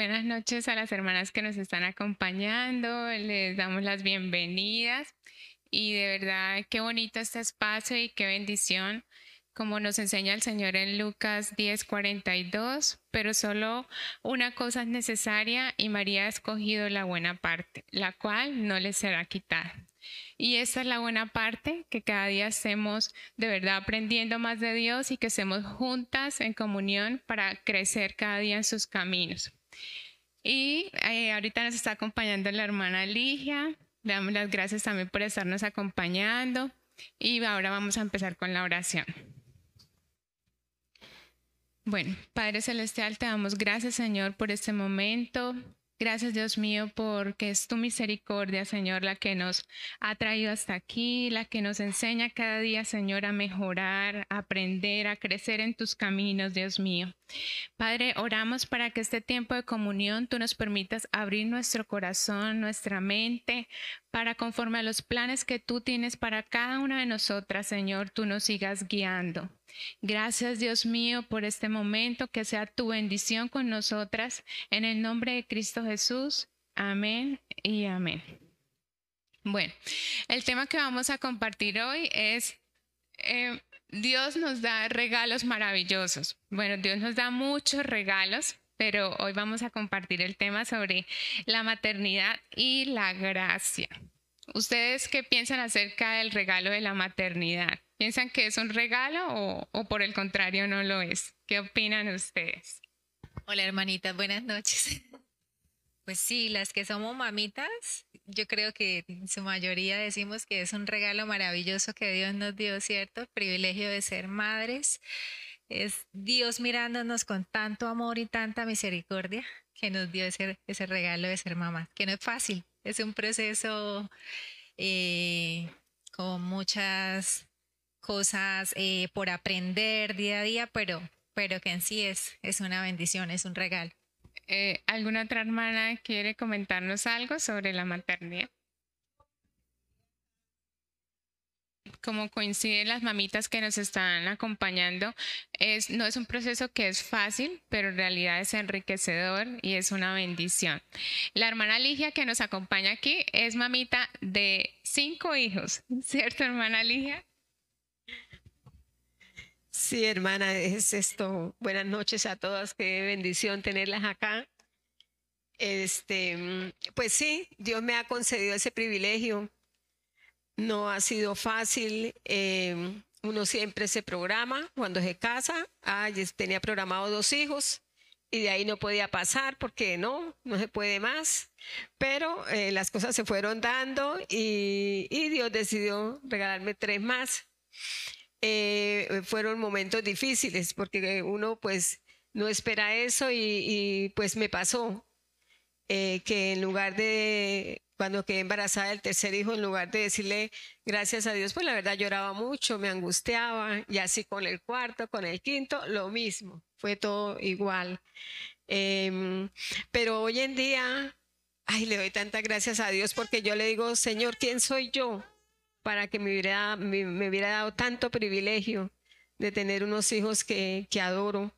buenas noches a las hermanas que nos están acompañando. Les damos las bienvenidas y de verdad qué bonito este espacio y qué bendición como nos enseña el Señor en Lucas 10:42, pero solo una cosa es necesaria y María ha escogido la buena parte, la cual no le será quitada. Y esa es la buena parte, que cada día estemos de verdad aprendiendo más de Dios y que estemos juntas en comunión para crecer cada día en sus caminos. Y eh, ahorita nos está acompañando la hermana Ligia. Le damos las gracias también por estarnos acompañando. Y ahora vamos a empezar con la oración. Bueno, Padre Celestial, te damos gracias, Señor, por este momento. Gracias, Dios mío, porque es tu misericordia, Señor, la que nos ha traído hasta aquí, la que nos enseña cada día, Señor, a mejorar, a aprender, a crecer en tus caminos, Dios mío. Padre, oramos para que este tiempo de comunión tú nos permitas abrir nuestro corazón, nuestra mente, para conforme a los planes que tú tienes para cada una de nosotras, Señor, tú nos sigas guiando. Gracias Dios mío por este momento, que sea tu bendición con nosotras. En el nombre de Cristo Jesús. Amén y amén. Bueno, el tema que vamos a compartir hoy es eh, Dios nos da regalos maravillosos. Bueno, Dios nos da muchos regalos, pero hoy vamos a compartir el tema sobre la maternidad y la gracia. ¿Ustedes qué piensan acerca del regalo de la maternidad? ¿Piensan que es un regalo o, por el contrario no lo es? ¿Qué opinan ustedes? Hola hermanitas, buenas noches. Pues sí, las que somos mamitas, yo creo que en su mayoría decimos que es un regalo maravilloso que Dios nos dio, ¿cierto? privilegio de ser madres. Es Dios mirándonos con tanto amor y tanta misericordia que nos dio ese, ese regalo de ser mamá, que no es fácil, es un proceso eh, con muchas cosas eh, por aprender día a día, pero, pero que en sí es, es una bendición, es un regalo. Eh, ¿Alguna otra hermana quiere comentarnos algo sobre la maternidad? como coinciden las mamitas que nos están acompañando, es, no es un proceso que es fácil, pero en realidad es enriquecedor y es una bendición. La hermana Ligia que nos acompaña aquí es mamita de cinco hijos, ¿cierto, hermana Ligia? Sí, hermana, es esto. Buenas noches a todas, qué bendición tenerlas acá. Este, pues sí, Dios me ha concedido ese privilegio no ha sido fácil. Eh, uno siempre se programa cuando se casa. Ah, tenía programado dos hijos y de ahí no podía pasar porque no, no se puede más. Pero eh, las cosas se fueron dando y, Dios decidió regalarme tres más. Eh, fueron momentos difíciles porque uno pues no espera eso y, pues me pasó que en lugar de cuando quedé embarazada del tercer hijo, en lugar de decirle gracias a Dios, pues la verdad lloraba mucho, me angustiaba, y así con el cuarto, con el quinto, lo mismo, fue todo igual. Em, pero hoy en día, ay, le doy tantas gracias a Dios porque yo le digo, Señor, ¿quién soy yo para que me hubiera, me, hubiera dado tanto privilegio de tener unos hijos que, que adoro?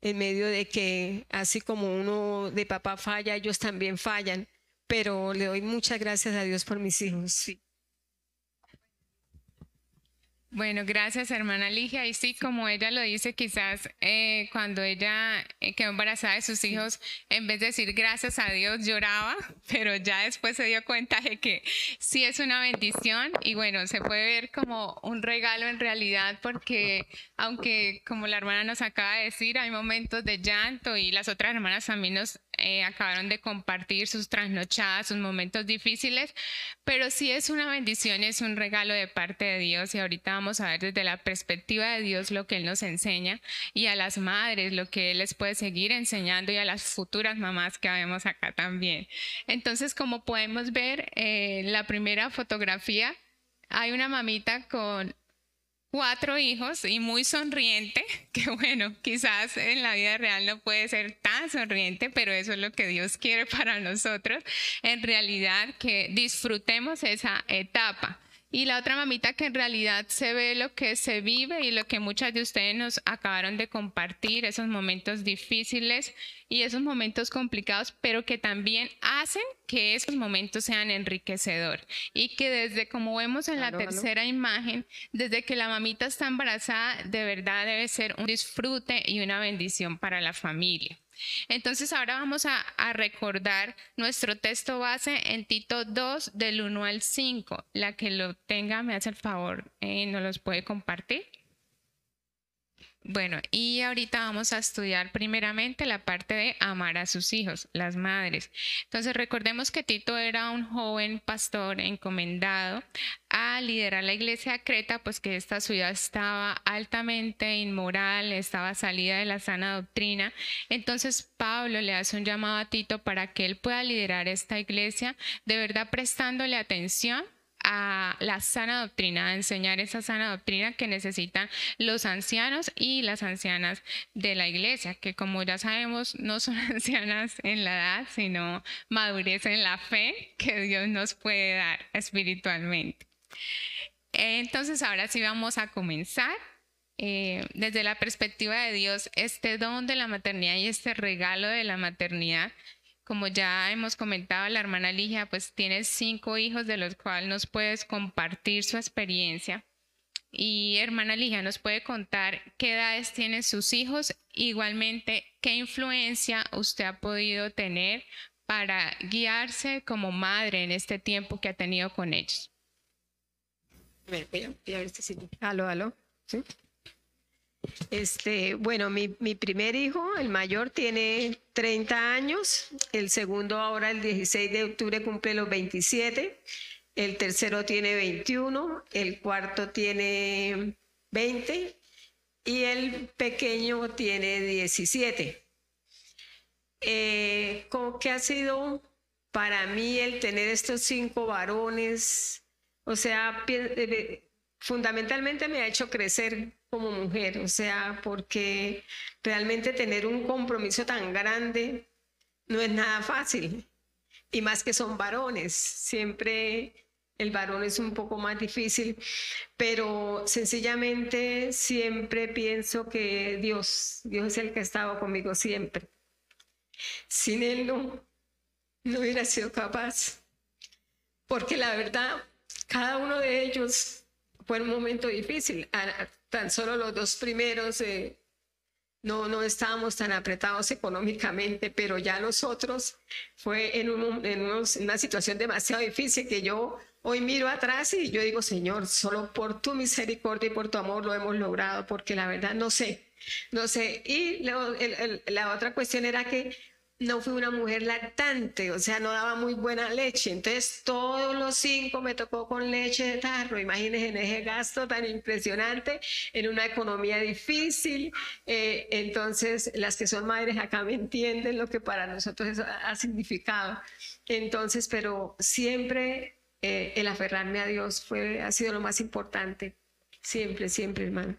en medio de que así como uno de papá falla, ellos también fallan pero le doy muchas gracias a Dios por mis hijos. Sí. Bueno, gracias hermana Ligia. Y sí, como ella lo dice, quizás eh, cuando ella eh, quedó embarazada de sus hijos, en vez de decir gracias a Dios, lloraba, pero ya después se dio cuenta de que sí es una bendición. Y bueno, se puede ver como un regalo en realidad porque aunque como la hermana nos acaba de decir, hay momentos de llanto y las otras hermanas también nos eh, acabaron de compartir sus trasnochadas, sus momentos difíciles, pero sí es una bendición, es un regalo de parte de Dios. Y ahorita vamos a ver desde la perspectiva de Dios lo que Él nos enseña y a las madres lo que Él les puede seguir enseñando y a las futuras mamás que vemos acá también. Entonces, como podemos ver, eh, la primera fotografía hay una mamita con cuatro hijos y muy sonriente, que bueno, quizás en la vida real no puede ser tan sonriente, pero eso es lo que Dios quiere para nosotros, en realidad que disfrutemos esa etapa y la otra mamita que en realidad se ve lo que se vive y lo que muchas de ustedes nos acabaron de compartir, esos momentos difíciles y esos momentos complicados, pero que también hacen que esos momentos sean enriquecedor y que desde como vemos en la tercera imagen, desde que la mamita está embarazada, de verdad debe ser un disfrute y una bendición para la familia. Entonces ahora vamos a, recordar nuestro texto base en Tito 2 del 1 al 5. La que lo tenga me hace el favor, eh, nos los puede compartir. Bueno, y ahorita vamos a estudiar primeramente la parte de amar a sus hijos, las madres. Entonces recordemos que Tito era un joven pastor encomendado a liderar la iglesia de Creta, pues que esta ciudad estaba altamente inmoral, estaba salida de la sana doctrina. Entonces Pablo le hace un llamado a Tito para que él pueda liderar esta iglesia, de verdad prestándole atención a la sana doctrina, a enseñar esa sana doctrina que necesitan los ancianos y las ancianas de la iglesia, que como ya sabemos no son ancianas en la edad, sino madurez en la fe que Dios nos puede dar espiritualmente. Entonces ahora sí vamos a comenzar. Eh, desde la perspectiva de Dios, este don de la maternidad y este regalo de la maternidad como ya hemos comentado, la hermana Ligia pues tiene cinco hijos de los cuales nos puedes compartir su experiencia. Y hermana Ligia nos puede contar qué edades tienen sus hijos, igualmente qué influencia usted ha podido tener para guiarse como madre en este tiempo que ha tenido con ellos. Voy a, ver si Aló, aló. ¿Sí? Este, bueno, mi, mi, primer hijo, el mayor, tiene 30 años, el segundo ahora el 16 de octubre cumple los 27, el tercero tiene 21, el cuarto tiene 20 y el pequeño tiene 17. Eh, ¿Cómo que ha sido para mí el tener estos cinco varones? O sea, eh, fundamentalmente me ha hecho crecer como mujer, o sea, porque realmente tener un compromiso tan grande no es nada fácil. Y más que son varones, siempre el varón es un poco más difícil, pero sencillamente siempre pienso que Dios, Dios es el que ha estado conmigo siempre. Sin Él no, no hubiera sido capaz, porque la verdad, cada uno de ellos fue un momento difícil tan solo los dos primeros eh, no, no estábamos tan apretados económicamente, pero ya los otros fue en, en una situación demasiado difícil que yo hoy miro atrás y yo digo, Señor, solo por tu misericordia y por tu amor lo hemos logrado, porque la verdad no sé, no sé. Y la otra cuestión era que no fui una mujer lactante, o sea, no daba muy buena leche. Entonces, todos los cinco me tocó con leche de tarro. Imagínense en ese gasto tan impresionante, en una economía difícil. Eh, entonces, las que son madres acá me entienden lo que para nosotros eso ha significado. Entonces, pero siempre eh, el aferrarme a Dios fue, ha sido lo más importante. Siempre, siempre, hermano.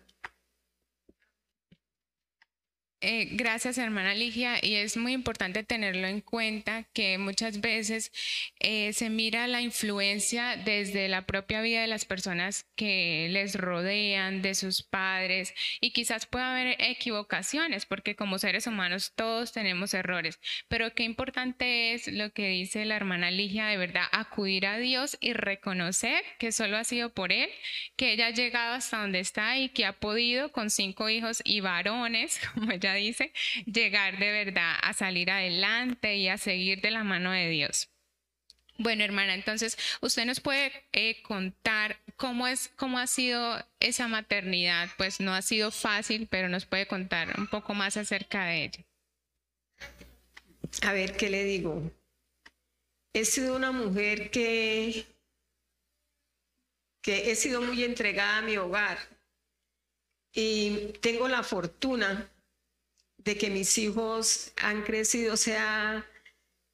Eh, gracias, hermana Ligia. Y es muy importante tenerlo en cuenta que muchas veces eh, se mira la influencia desde la propia vida de las personas que les rodean, de sus padres, y quizás pueda haber equivocaciones, porque como seres humanos todos tenemos errores. Pero qué importante es lo que dice la hermana Ligia, de verdad, acudir a Dios y reconocer que solo ha sido por Él, que ella ha llegado hasta donde está y que ha podido con cinco hijos y varones, como ella dice, llegar de verdad a salir adelante y a seguir de la mano de Dios. Bueno, hermana, entonces usted nos puede eh, contar cómo es, cómo ha sido esa maternidad. Pues no ha sido fácil, pero nos puede contar un poco más acerca de ella. A ver, ¿qué le digo? He sido una mujer que, que he sido muy entregada a mi hogar y tengo la fortuna de que mis hijos han crecido, o sea,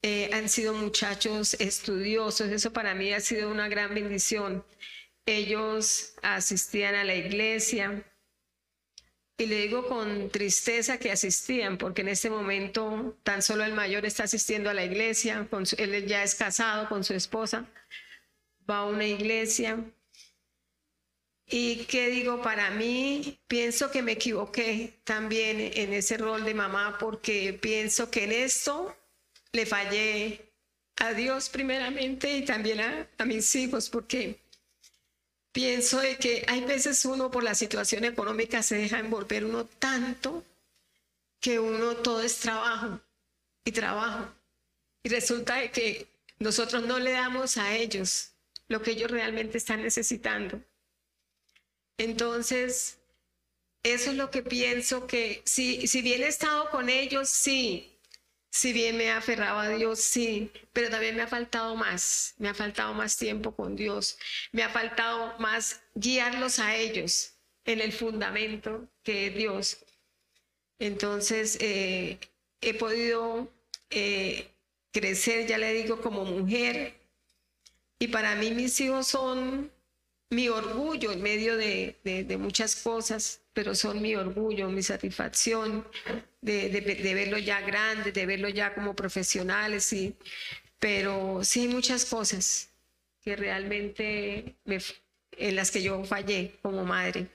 eh, han sido muchachos estudiosos. Eso para mí ha sido una gran bendición. Ellos asistían a la iglesia. Y le digo con tristeza que asistían, porque en este momento tan solo el mayor está asistiendo a la iglesia, él ya es casado con su esposa, va a una iglesia ¿Y qué digo para mí? Pienso que me equivoqué también en ese rol de mamá porque pienso que en esto le fallé a Dios primeramente y también a, mis hijos porque pienso de que hay veces uno por la situación económica se deja envolver uno tanto que uno todo es trabajo y trabajo. Y resulta de que nosotros no le damos a ellos lo que ellos realmente están necesitando. Entonces, eso es lo que pienso que si, si bien he estado con ellos, sí, si bien me ha aferrado a Dios, sí, pero también me ha faltado más, me ha faltado más tiempo con Dios, me ha faltado más guiarlos a ellos en el fundamento que es Dios. Entonces, eh, he podido eh, crecer, ya le digo, como mujer, y para mí mis hijos son mi orgullo en medio de, de, muchas cosas, pero son mi orgullo, mi satisfacción de, de verlo ya grande, de verlo ya como profesionales, sí. Pero sí hay muchas cosas que realmente me, en las que yo fallé como madre.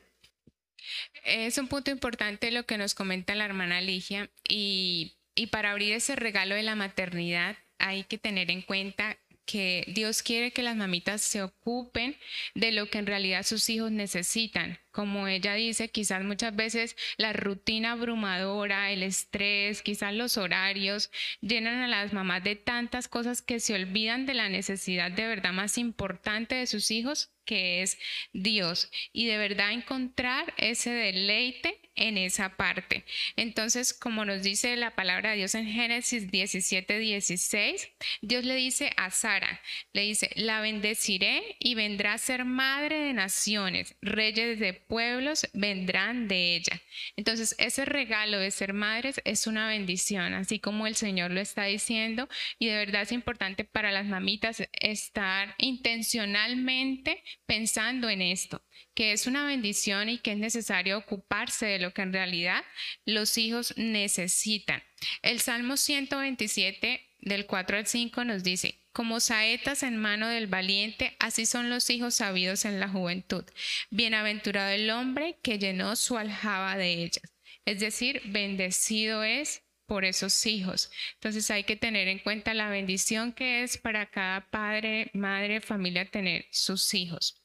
Es un punto importante lo que nos comenta la hermana Ligia y, y para abrir ese regalo de la maternidad hay que tener en cuenta que Dios quiere que las mamitas se ocupen de lo que en realidad sus hijos necesitan. Como ella dice, quizás muchas veces la rutina abrumadora, el estrés, quizás los horarios llenan a las mamás de tantas cosas que se olvidan de la necesidad de verdad más importante de sus hijos, que es Dios. Y de verdad encontrar ese deleite en esa parte. Entonces, como nos dice la palabra de Dios en Génesis 17, 16, Dios le dice a Sara, le dice, la bendeciré y vendrá a ser madre de naciones, reyes de pueblos vendrán de ella. Entonces, ese regalo de ser madres es una bendición, así como el Señor lo está diciendo, y de verdad es importante para las mamitas estar intencionalmente pensando en esto que es una bendición y que es necesario ocuparse de lo que en realidad los hijos necesitan. El Salmo 127 del 4 al 5 nos dice, como saetas en mano del valiente, así son los hijos sabidos en la juventud. Bienaventurado el hombre que llenó su aljaba de ellas. Es decir, bendecido es por esos hijos. Entonces hay que tener en cuenta la bendición que es para cada padre, madre, familia tener sus hijos.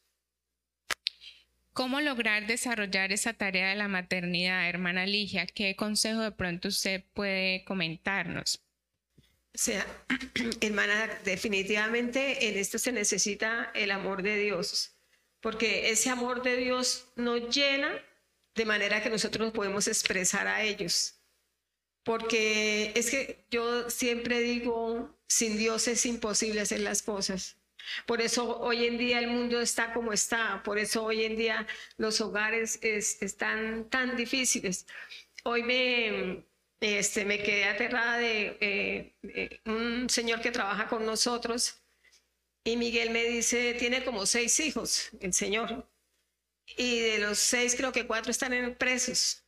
¿Cómo lograr desarrollar esa tarea de la maternidad, hermana Ligia? ¿Qué consejo de pronto usted puede comentarnos? O sea, hermana, definitivamente en esto se necesita el amor de Dios, porque ese amor de Dios nos llena de manera que nosotros podemos expresar a ellos. Porque es que yo siempre digo, sin Dios es imposible hacer las cosas. Por eso hoy en día el mundo está como está, por eso hoy en día los hogares están tan difíciles. Hoy me, este, me quedé aterrada de, eh, un señor que trabaja con nosotros y Miguel me dice, tiene como seis hijos, el señor, y de los seis creo que cuatro están en presos.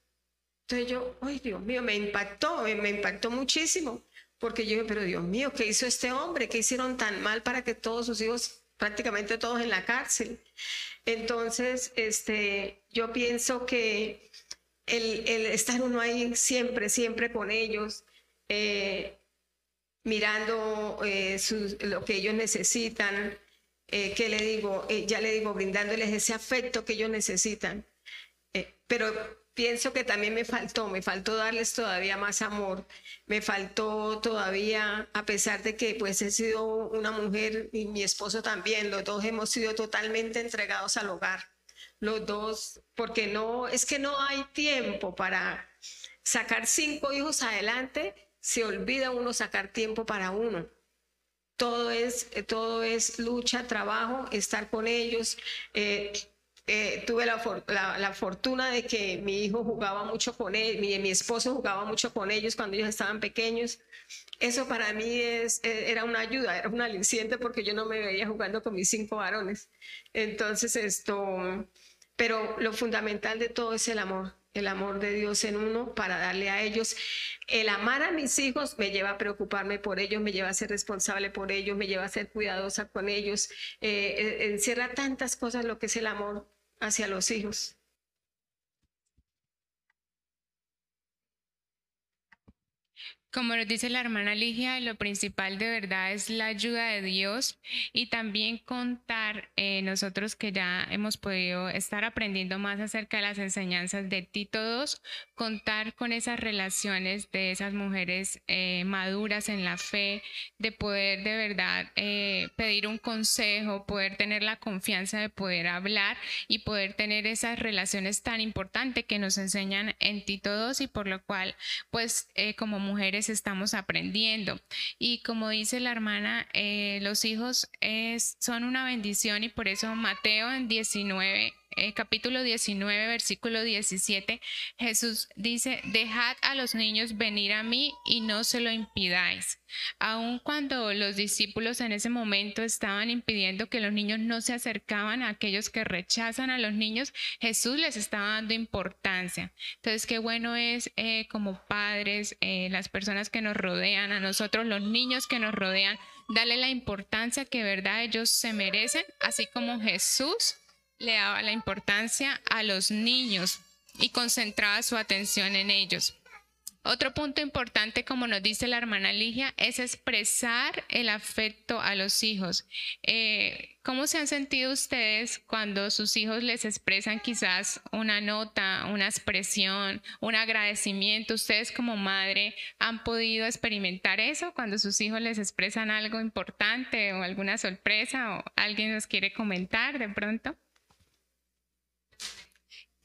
Entonces yo, ay Dios mío, me impactó, me impactó muchísimo. Porque yo, pero Dios mío, ¿qué hizo este hombre? ¿Qué hicieron tan mal para que todos sus hijos, prácticamente todos en la cárcel? Entonces, este, yo pienso que el, estar uno ahí siempre, siempre con ellos, eh, mirando eh, lo que ellos necesitan, eh, ¿qué le digo? ya le digo, brindándoles ese afecto que ellos necesitan. pero pienso que también me faltó, me faltó darles todavía más amor, me faltó todavía, a pesar de que pues he sido una mujer y mi esposo también, los dos hemos sido totalmente entregados al hogar, los dos, porque no, es que no hay tiempo para sacar cinco hijos adelante, se olvida uno sacar tiempo para uno. Todo es, todo es lucha, trabajo, estar con ellos. Eh, eh, tuve la, la, fortuna de que mi hijo jugaba mucho con él, mi, mi, esposo jugaba mucho con ellos cuando ellos estaban pequeños. Eso para mí es, e, era una ayuda, era un aliciente porque yo no me veía jugando con mis cinco varones. Entonces esto, pero lo fundamental de todo es el amor, el amor de Dios en uno para darle a ellos. El amar a mis hijos me lleva a preocuparme por ellos, me lleva a ser responsable por ellos, me lleva a ser cuidadosa con ellos. Eh, eh, encierra tantas cosas lo que es el amor hacia los hijos. Como nos dice la hermana Ligia, lo principal de verdad es la ayuda de Dios y también contar eh, nosotros que ya hemos podido estar aprendiendo más acerca de las enseñanzas de Tito II, contar con esas relaciones de esas mujeres eh, maduras en la fe, de poder de verdad eh, pedir un consejo, poder tener la confianza de poder hablar y poder tener esas relaciones tan importantes que nos enseñan en Tito II y por lo cual pues como mujeres estamos aprendiendo. Y como dice la hermana, eh, los hijos es, son una bendición y por eso Mateo en 19 eh, capítulo 19, versículo 17, Jesús dice, dejad a los niños venir a mí y no se lo impidáis. Aun cuando los discípulos en ese momento estaban impidiendo que los niños no se acercaban a aquellos que rechazan a los niños, Jesús les estaba dando importancia. Entonces, qué bueno es eh, como padres, eh, las personas que nos rodean, a nosotros los niños que nos rodean, darle la importancia que verdad ellos se merecen, así como Jesús le daba la importancia a los niños y concentraba su atención en ellos. Otro punto importante, como nos dice la hermana Ligia, es expresar el afecto a los hijos. Eh, ¿Cómo se han sentido ustedes cuando sus hijos les expresan quizás una nota, una expresión, un agradecimiento? ¿Ustedes como madre han podido experimentar eso cuando sus hijos les expresan algo importante o alguna sorpresa o alguien nos quiere comentar de pronto?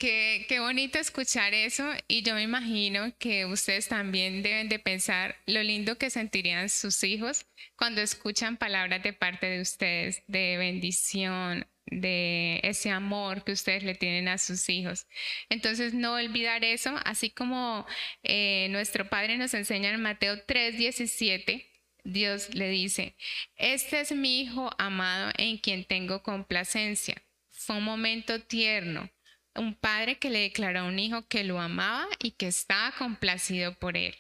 Qué, bonito escuchar eso y yo me imagino que ustedes también deben de pensar lo lindo que sentirían sus hijos cuando escuchan palabras de parte de ustedes de bendición, de ese amor que ustedes le tienen a sus hijos. Entonces, no olvidar eso, así como eh, nuestro Padre nos enseña en Mateo 3:17. Dios le dice, este es mi Hijo amado en quien tengo complacencia. Fue un momento tierno un padre que le declaró a un hijo que lo amaba y que estaba complacido por él.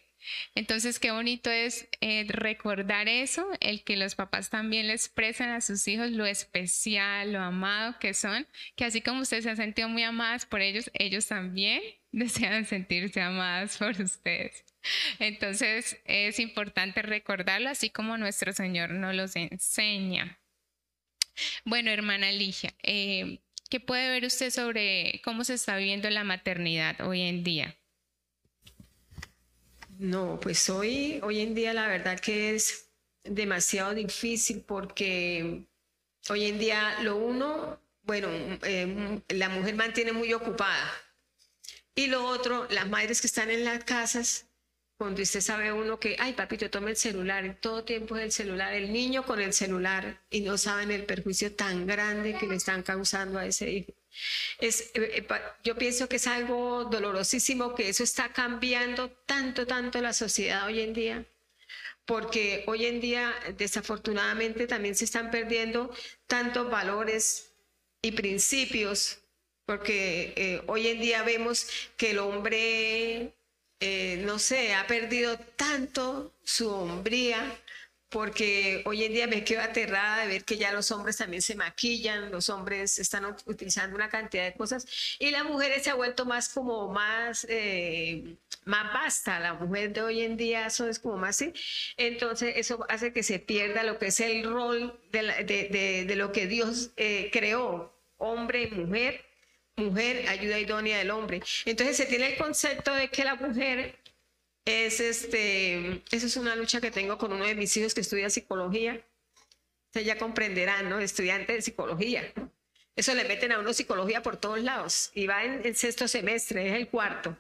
Entonces, qué bonito es eh, recordar eso, el que los papás también le expresan a sus hijos lo especial, lo amado que son, que así como ustedes se han sentido muy amadas por ellos, ellos también desean sentirse amadas por ustedes. Entonces, es importante recordarlo, así como nuestro Señor nos los enseña. Bueno, hermana Ligia, eh, ¿Qué puede ver usted sobre cómo se está viviendo la maternidad hoy en día? No, pues hoy, hoy en día la verdad que es demasiado difícil porque hoy en día lo uno, bueno, eh, la mujer mantiene muy ocupada y lo otro, las madres que están en las casas cuando usted sabe uno que, ay papito, tome el celular, todo tiempo es el celular, el niño con el celular y no saben el perjuicio tan grande que le están causando a ese hijo. Es, eh, eh, yo pienso que es algo dolorosísimo que eso está cambiando tanto, tanto la sociedad hoy en día, porque hoy en día desafortunadamente también se están perdiendo tantos valores y principios, porque eh, hoy en día vemos que el hombre eh, no sé, ha perdido tanto su hombría, porque hoy en día me quedo aterrada de ver que ya los hombres también se maquillan, los hombres están utilizando una cantidad de cosas y la mujer se ha vuelto más como más, eh, más basta, la mujer de hoy en día eso es como más así, entonces eso hace que se pierda lo que es el rol de, lo que Dios eh, creó, hombre y mujer, mujer, ayuda idónea del hombre. Entonces se tiene el concepto de que la mujer es este, eso es una lucha que tengo con uno de mis hijos que estudia psicología. Ustedes ya comprenderán, ¿no? Estudiante de psicología. Eso le meten a uno psicología por todos lados y va en el sexto semestre, es el cuarto.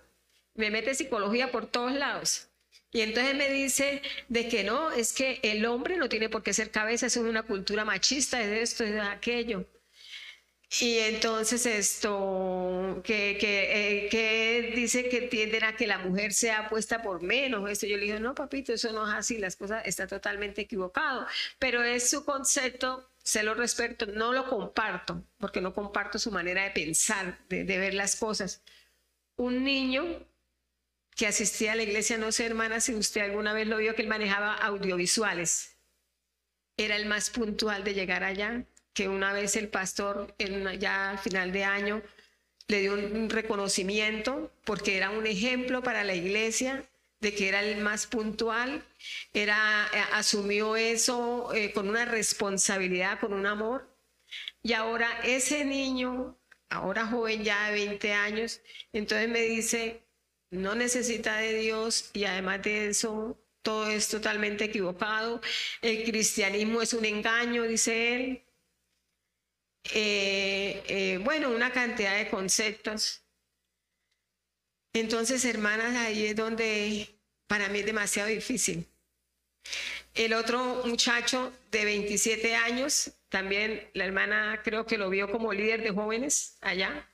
Me mete psicología por todos lados. Y entonces me dice de que no, es que el hombre no tiene por qué ser cabeza, es una cultura machista, es esto, es aquello. Y entonces esto, que, que, eh, que, dice que tienden a que la mujer sea puesta por menos. Esto yo le digo, no, papito, eso no es así, las cosas está totalmente equivocado. Pero es su concepto, se lo respeto, no lo comparto, porque no comparto su manera de pensar, de, de ver las cosas. Un niño que asistía a la iglesia, no sé, hermana, si usted alguna vez lo vio, que él manejaba audiovisuales. Era el más puntual de llegar allá que una vez el pastor, ya al final de año, le dio un reconocimiento porque era un ejemplo para la iglesia de que era el más puntual, era, eh, asumió eso eh, con una responsabilidad, con un amor. Y ahora ese niño, ahora joven ya de 20 años, entonces me dice, no necesita de Dios y además de eso, todo es totalmente equivocado. El cristianismo es un engaño, dice él. Eh, bueno, una cantidad de conceptos. Entonces, hermanas, ahí es donde para mí es demasiado difícil. El otro muchacho de 27 años, también la hermana creo que lo vio como líder de jóvenes allá,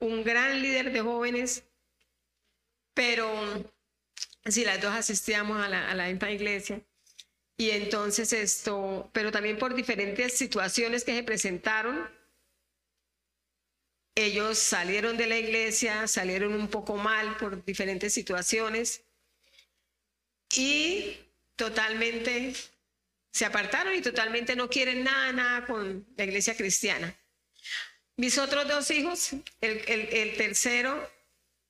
un gran líder de jóvenes, pero si las dos asistíamos a la, a la iglesia. Y entonces esto, pero también por diferentes situaciones que se presentaron, ellos salieron de la iglesia, salieron un poco mal por diferentes situaciones y totalmente se apartaron y totalmente no quieren nada, nada con la iglesia cristiana. Mis otros dos hijos, el, tercero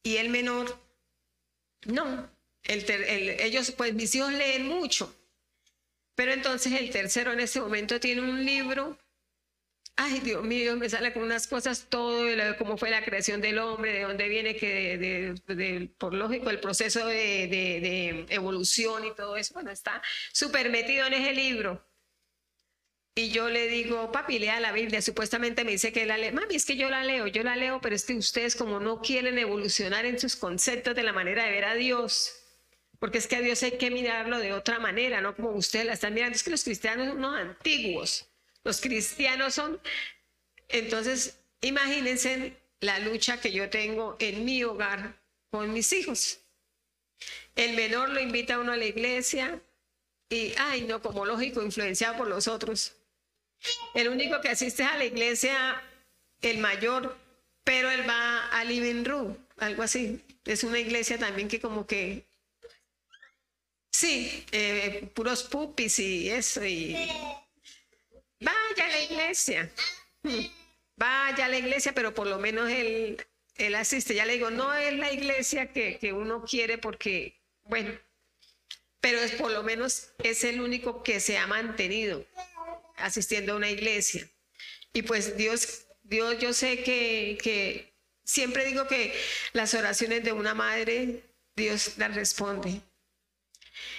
y el menor, no. ellos, pues mis hijos leen mucho, pero entonces el tercero en ese momento tiene un libro ay Dios mío, me sale con unas cosas todo, de cómo fue la creación del hombre, de dónde viene, que de, por lógico, el proceso de, evolución y todo eso, bueno, está súper metido en ese libro. Y yo le digo, papi, lea la Biblia. Supuestamente me dice que la lee. Mami, es que yo la leo, yo la leo, pero es que ustedes como no quieren evolucionar en sus conceptos de la manera de ver a Dios, porque es que a Dios hay que mirarlo de otra manera, no como ustedes la están mirando. Es que los cristianos son unos antiguos. Los cristianos son... Entonces, imagínense la lucha que yo tengo en mi hogar con mis hijos. El menor lo invita a uno a la iglesia y, ay, no, como lógico, influenciado por los otros. El único que asiste a la iglesia, el mayor, pero él va a Living Room, algo así. Es una iglesia también que como que, sí, eh, puros pupis y eso, y Vaya a la iglesia. Vaya a la iglesia, pero por lo menos él, él asiste. Ya le digo, no es la iglesia que, que uno quiere porque, bueno, pero es por lo menos es el único que se ha mantenido asistiendo a una iglesia. Y pues Dios, Dios, yo sé que, que siempre digo que las oraciones de una madre, Dios las responde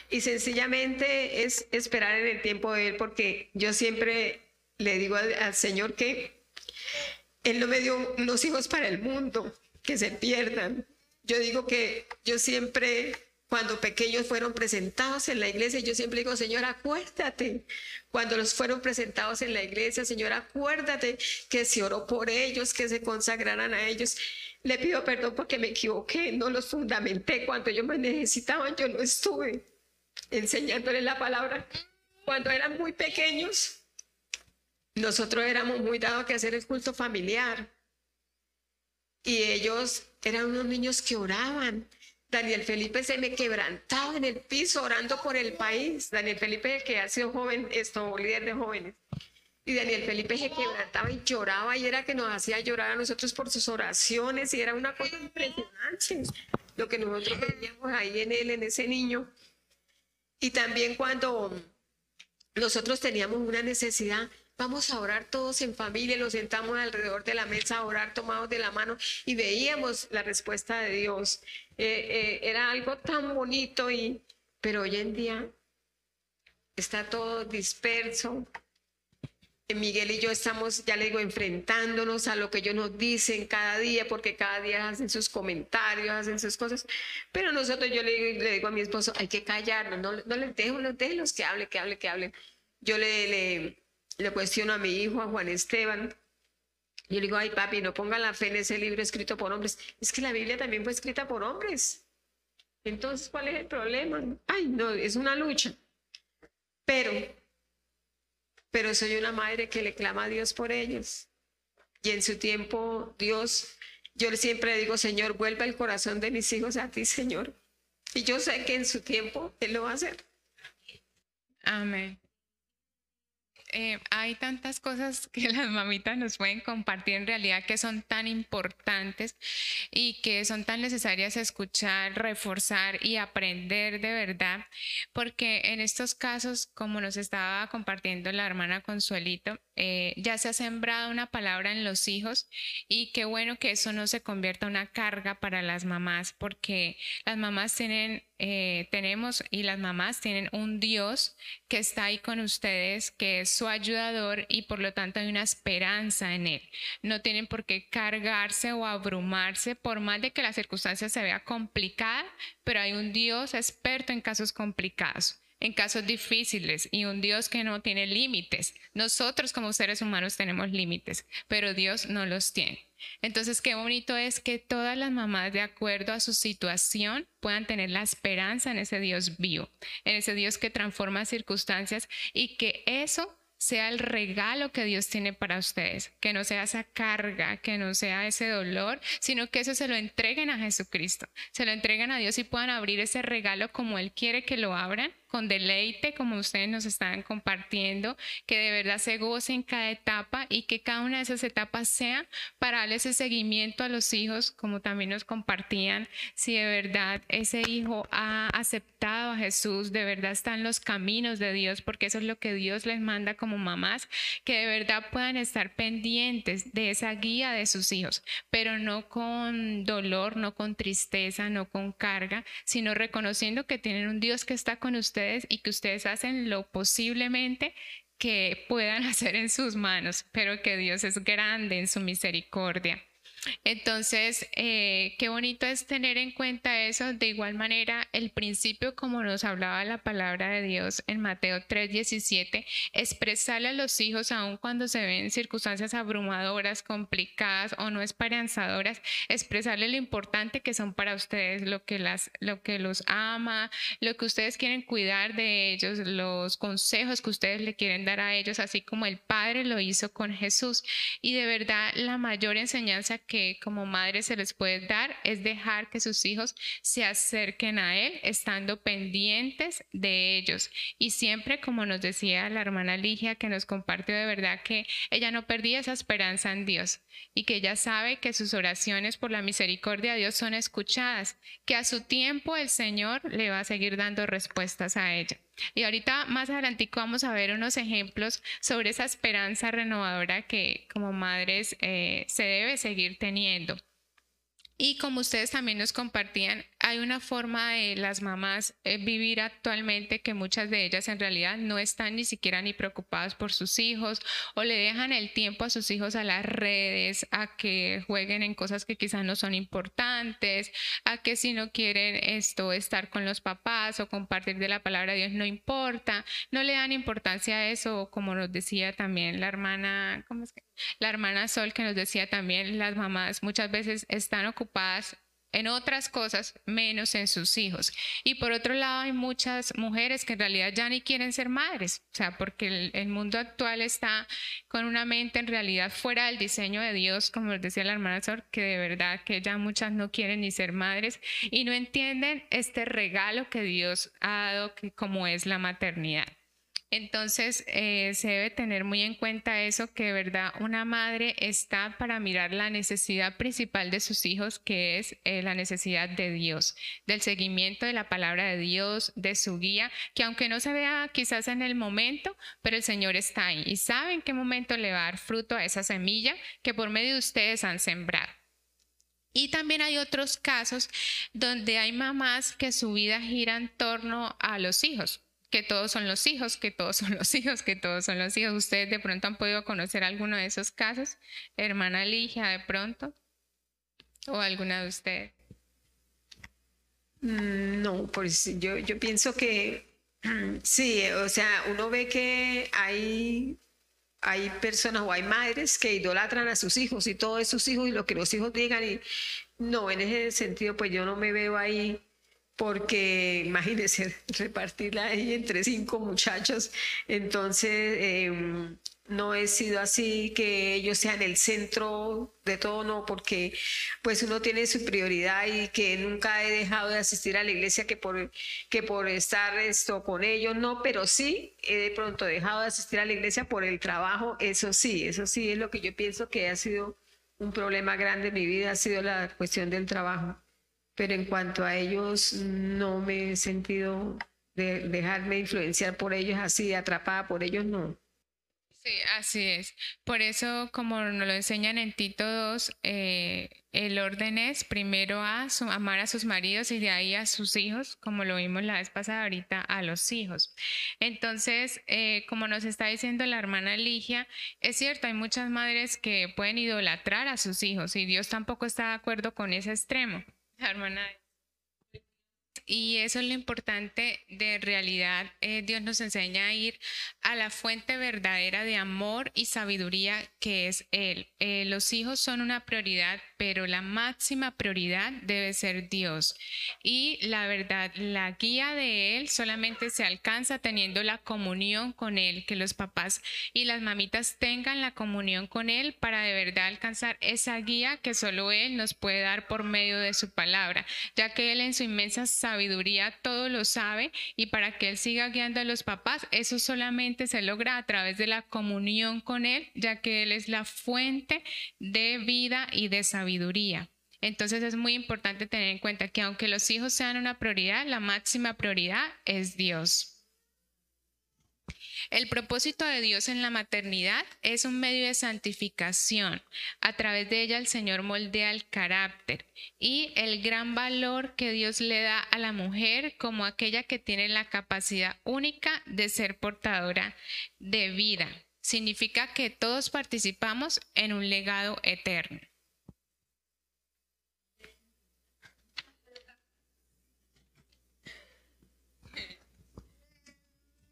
y sencillamente es esperar en el tiempo de Él, porque yo siempre le digo al, Señor que Él no me dio unos hijos para el mundo, que se pierdan. Yo digo que yo siempre, cuando pequeños fueron presentados en la iglesia, yo siempre digo, Señor, acuérdate. Cuando los fueron presentados en la iglesia, Señor, acuérdate que se oró por ellos, que se consagraran a ellos. Le pido perdón porque me equivoqué, no los fundamenté. Cuando ellos me necesitaban, yo no estuve enseñándoles la palabra. Cuando eran muy pequeños, nosotros éramos muy dados a hacer el culto familiar. Y ellos eran unos niños que oraban. Daniel Felipe se me quebrantaba en el piso orando por el país. Daniel Felipe, que ha sido joven, esto, líder de jóvenes. Y Daniel Felipe se quebrantaba y lloraba y era que nos hacía llorar a nosotros por sus oraciones y era una cosa impresionante lo que nosotros veíamos ahí en él, en ese niño. Y también cuando nosotros teníamos una necesidad, vamos a orar todos en familia, nos sentamos alrededor de la mesa a orar tomados de la mano y veíamos la respuesta de Dios. Eh, eh, era algo tan bonito, y, pero hoy en día está todo disperso, Miguel y yo estamos, ya le digo, enfrentándonos a lo que ellos nos dicen cada día, porque cada día hacen sus comentarios, hacen sus cosas. Pero nosotros, yo le, digo a mi esposo, hay que callarnos, no, no les dejo, los los que hablen, que hablen, que hablen. Yo le, le, le cuestiono a mi hijo, a Juan Esteban. Yo le digo, ay papi, no pongan la fe en ese libro escrito por hombres. Es que la Biblia también fue escrita por hombres. Entonces, ¿cuál es el problema? Ay, no, es una lucha. Pero pero soy una madre que le clama a Dios por ellos. Y en su tiempo, Dios, yo siempre digo, Señor, vuelva el corazón de mis hijos a ti, Señor. Y yo sé que en su tiempo Él lo va a hacer. Amén. Eh, hay tantas cosas que las mamitas nos pueden compartir en realidad que son tan importantes y que son tan necesarias escuchar, reforzar y aprender de verdad, porque en estos casos, como nos estaba compartiendo la hermana Consuelito, eh, ya se ha sembrado una palabra en los hijos y qué bueno que eso no se convierta en una carga para las mamás, porque las mamás tienen, eh, tenemos y las mamás tienen un Dios que está ahí con ustedes, que es su ayudador y por lo tanto hay una esperanza en él. No tienen por qué cargarse o abrumarse por más de que la circunstancia se vea complicada, pero hay un Dios experto en casos complicados en casos difíciles y un Dios que no tiene límites. Nosotros como seres humanos tenemos límites, pero Dios no los tiene. Entonces, qué bonito es que todas las mamás, de acuerdo a su situación, puedan tener la esperanza en ese Dios vivo, en ese Dios que transforma circunstancias y que eso sea el regalo que Dios tiene para ustedes, que no sea esa carga, que no sea ese dolor, sino que eso se lo entreguen a Jesucristo, se lo entreguen a Dios y puedan abrir ese regalo como Él quiere que lo abran con deleite, como ustedes nos están compartiendo, que de verdad se goce en cada etapa y que cada una de esas etapas sea para darle ese seguimiento a los hijos, como también nos compartían, si de verdad ese hijo ha aceptado a Jesús, de verdad están los caminos de Dios, porque eso es lo que Dios les manda como mamás, que de verdad puedan estar pendientes de esa guía de sus hijos, pero no con dolor, no con tristeza, no con carga, sino reconociendo que tienen un Dios que está con ustedes y que ustedes hacen lo posiblemente que puedan hacer en sus manos, pero que Dios es grande en su misericordia. Entonces, eh, qué bonito es tener en cuenta eso. De igual manera, el principio, como nos hablaba la palabra de Dios en Mateo 3:17, expresarle a los hijos, aun cuando se ven circunstancias abrumadoras, complicadas o no esperanzadoras, expresarle lo importante que son para ustedes, lo que, las, lo que los ama, lo que ustedes quieren cuidar de ellos, los consejos que ustedes le quieren dar a ellos, así como el Padre lo hizo con Jesús. Y de verdad, la mayor enseñanza que como madre se les puede dar es dejar que sus hijos se acerquen a Él estando pendientes de ellos. Y siempre, como nos decía la hermana Ligia, que nos compartió de verdad que ella no perdía esa esperanza en Dios y que ella sabe que sus oraciones por la misericordia de Dios son escuchadas, que a su tiempo el Señor le va a seguir dando respuestas a ella. Y ahorita más adelante vamos a ver unos ejemplos sobre esa esperanza renovadora que como madres eh, se debe seguir teniendo. Y como ustedes también nos compartían, hay una forma de las mamás eh, vivir actualmente que muchas de ellas en realidad no están ni siquiera ni preocupadas por sus hijos o le dejan el tiempo a sus hijos a las redes, a que jueguen en cosas que quizás no son importantes, a que si no quieren esto estar con los papás o compartir de la palabra de Dios no importa, no le dan importancia a eso, como nos decía también la hermana. La hermana Sol que nos decía también, las mamás muchas veces están ocupadas en otras cosas menos en sus hijos. Y por otro lado, hay muchas mujeres que en realidad ya ni quieren ser madres, o sea, porque el, mundo actual está con una mente en realidad fuera del diseño de Dios, como decía la hermana Sor, que de verdad que ya muchas no quieren ni ser madres y no entienden este regalo que Dios ha dado, que como es la maternidad. Entonces, eh, se debe tener muy en cuenta eso, que verdad una madre está para mirar la necesidad principal de sus hijos, que es eh, la necesidad de Dios, del seguimiento de la palabra de Dios, de su guía, que aunque no se vea quizás en el momento, pero el Señor está ahí y sabe en qué momento le va a dar fruto a esa semilla que por medio de ustedes han sembrado. Y también hay otros casos donde hay mamás que su vida gira en torno a los hijos que todos son los hijos, que todos son los hijos, que todos son los hijos. ¿Ustedes de pronto han podido conocer alguno de esos casos? Hermana Ligia, de pronto. ¿O alguna de ustedes? Mm, no, pues yo, yo pienso que sí, o sea, uno ve que hay, hay personas o hay madres que idolatran a sus hijos y todos sus hijos y lo que los hijos digan y no, en ese sentido pues yo no me veo ahí porque imagínense repartirla ahí entre cinco muchachos. Entonces, em, no he sido así, que ellos sean el centro de todo, no, porque pues uno tiene su prioridad y que nunca he dejado de asistir a la iglesia que por, que por estar esto con ellos, no, pero sí he de pronto dejado de asistir a la iglesia por el trabajo, eso sí, eso sí es lo que yo pienso que ha sido un problema grande en mi vida, ha sido la cuestión del trabajo. Pero en cuanto a ellos, no me he sentido de dejarme influenciar por ellos así, atrapada por ellos, no. Sí, así es. Por eso, como nos lo enseñan en Tito 2, eh, el orden es primero a amar a sus maridos y de ahí a sus hijos, como lo vimos la vez pasada ahorita, a los hijos. Entonces, eh, como nos está diciendo la hermana Ligia, es cierto, hay muchas madres que pueden idolatrar a sus hijos y Dios tampoco está de acuerdo con ese extremo. hermana y eso es lo importante de realidad. Eh, Dios nos enseña a ir a la fuente verdadera de amor y sabiduría que es Él. Eh, los hijos son una prioridad, pero la máxima prioridad debe ser Dios. Y la verdad, la guía de Él solamente se alcanza teniendo la comunión con Él, que los papás y las mamitas tengan la comunión con Él para de verdad alcanzar esa guía que solo Él nos puede dar por medio de su palabra, ya que Él en su inmensa sabiduría todo lo sabe y para que Él siga guiando a los papás, eso solamente se logra a través de la comunión con Él, ya que Él es la fuente de vida y de sabiduría. Entonces es muy importante tener en cuenta que aunque los hijos sean una prioridad, la máxima prioridad es Dios. El propósito de Dios en la maternidad es un medio de santificación. A través de ella el Señor moldea el carácter y el gran valor que Dios le da a la mujer como aquella que tiene la capacidad única de ser portadora de vida. Significa que todos participamos en un legado eterno.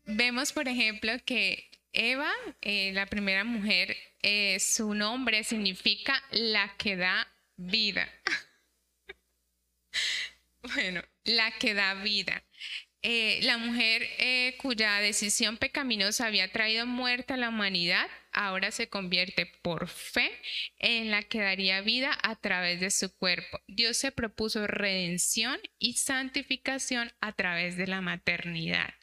Vemos, por ejemplo, que Eva, eh, la primera mujer, eh, su nombre significa la que da vida. bueno, la que da vida. Eh, la mujer cuya decisión pecaminosa había traído muerte a la humanidad, ahora se convierte por fe en la que daría vida a través de su cuerpo. Dios se propuso redención y santificación a través de la maternidad.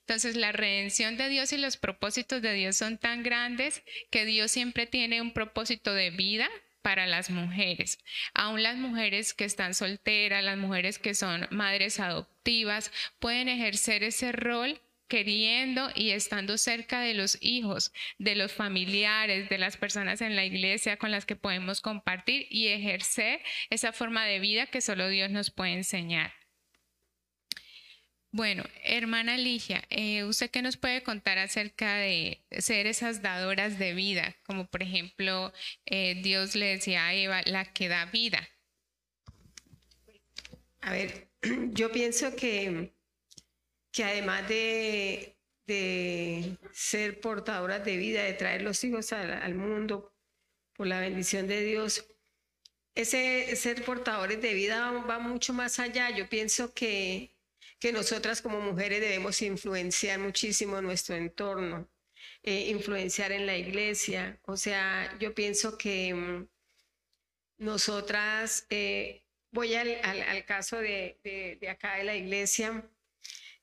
Entonces la redención de Dios y los propósitos de Dios son tan grandes que Dios siempre tiene un propósito de vida para las mujeres. Aún las mujeres que están solteras, las mujeres que son madres adoptivas, pueden ejercer ese rol queriendo y estando cerca de los hijos, de los familiares, de las personas en la iglesia con las que podemos compartir y ejercer esa forma de vida que solo Dios nos puede enseñar. Bueno, hermana Ligia, eh, ¿usted qué nos puede contar acerca de ser esas dadoras de vida? Como por ejemplo, eh, Dios le decía a Eva, la que da vida. A ver, yo pienso que, que además de, de ser portadoras de vida, de traer los hijos al, al mundo por la bendición de Dios, ese ser portadores de vida va mucho más allá. Yo pienso que que nosotras como mujeres debemos influenciar muchísimo nuestro entorno, eh, influenciar en la iglesia. O sea, yo pienso que mm, nosotras, eh, voy al, caso de, acá de la iglesia,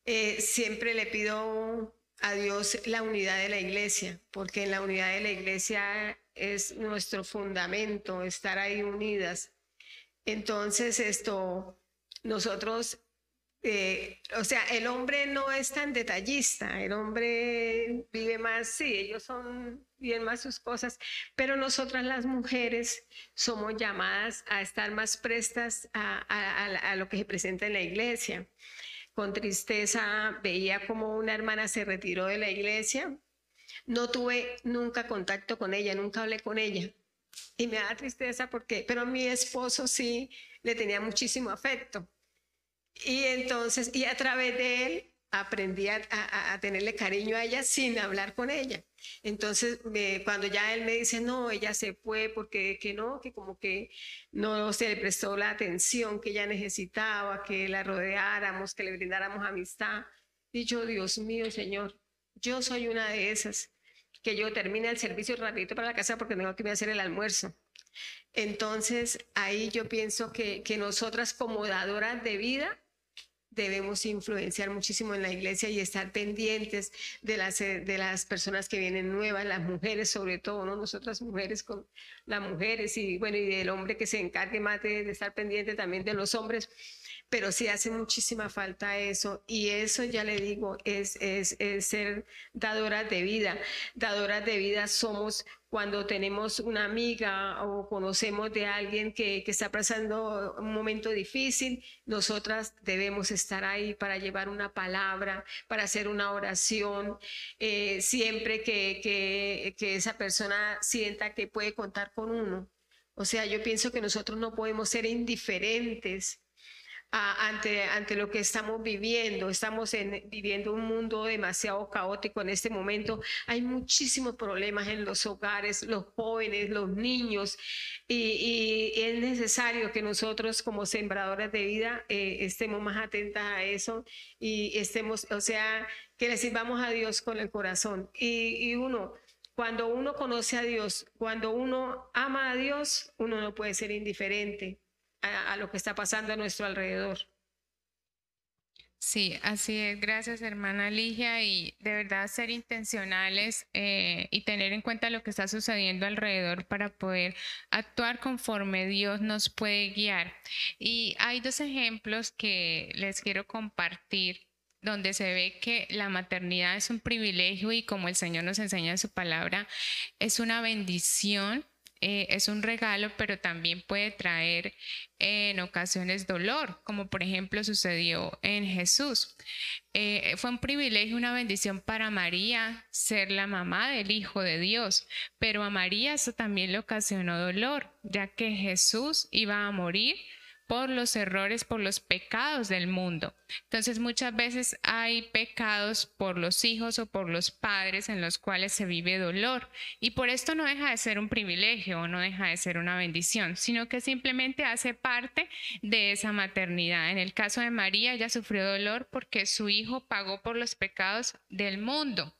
eh, siempre le pido a Dios la unidad de la iglesia, porque en la unidad de la iglesia es nuestro fundamento, estar ahí unidas. Entonces, esto, nosotros eh, o sea, el hombre no es tan detallista, el hombre vive más, sí, ellos son bien más sus cosas, pero nosotras las mujeres somos llamadas a estar más prestas a, lo que se presenta en la iglesia. Con tristeza veía como una hermana se retiró de la iglesia, no tuve nunca contacto con ella, nunca hablé con ella. Y me da tristeza porque, pero mi esposo sí le tenía muchísimo afecto y entonces, y a través de él aprendí a, tenerle cariño a ella sin hablar con ella. Entonces, cuando ya él me dice, no, ella se fue porque que no, que como que no se le prestó la atención que ella necesitaba, que la rodeáramos, que le brindáramos amistad. Y yo, Dios mío, Señor, yo soy una de esas. que yo termine el servicio rapidito para la casa porque tengo que ir a hacer el almuerzo. Entonces, ahí yo pienso que, que nosotras como dadoras de vida debemos influenciar muchísimo en la iglesia y estar pendientes de las, de las personas que vienen nuevas, las mujeres sobre todo, ¿no? Nosotras mujeres con las mujeres y bueno, y del hombre que se encargue más de, de estar pendiente también de los hombres pero sí hace muchísima falta eso y eso ya le digo es, es, es, ser dadoras de vida. Dadoras de vida somos cuando tenemos una amiga o conocemos de alguien que, está pasando un momento difícil, nosotras debemos estar ahí para llevar una palabra, para hacer una oración, eh, siempre que, que esa persona sienta que puede contar con uno. O sea, yo pienso que nosotros no podemos ser indiferentes ante, ante lo que estamos viviendo. Estamos en, viviendo un mundo demasiado caótico en este momento. Hay muchísimos problemas en los hogares, los jóvenes, los niños, y, es necesario que nosotros como sembradores de vida eh, estemos más atentas a eso y estemos, o sea, que le sirvamos a Dios con el corazón. Y uno, cuando uno conoce a Dios, cuando uno ama a Dios, uno no puede ser indiferente a, a lo que está pasando a nuestro alrededor. Sí, así es. Gracias, hermana Ligia. Y de verdad ser intencionales eh, y tener en cuenta lo que está sucediendo alrededor para poder actuar conforme Dios nos puede guiar. Y hay dos ejemplos que les quiero compartir donde se ve que la maternidad es un privilegio y como el Señor nos enseña en su palabra, es una bendición eh, es un regalo, pero también puede traer en ocasiones dolor, como por ejemplo sucedió en Jesús. Eh, fue un privilegio, una bendición para María ser la mamá del Hijo de Dios, pero a María eso también le ocasionó dolor, ya que Jesús iba a morir por los errores, por los pecados del mundo. Entonces muchas veces hay pecados por los hijos o por los padres en los cuales se vive dolor y por esto no deja de ser un privilegio o no deja de ser una bendición, sino que simplemente hace parte de esa maternidad. En el caso de María, ella sufrió dolor porque su hijo pagó por los pecados del mundo,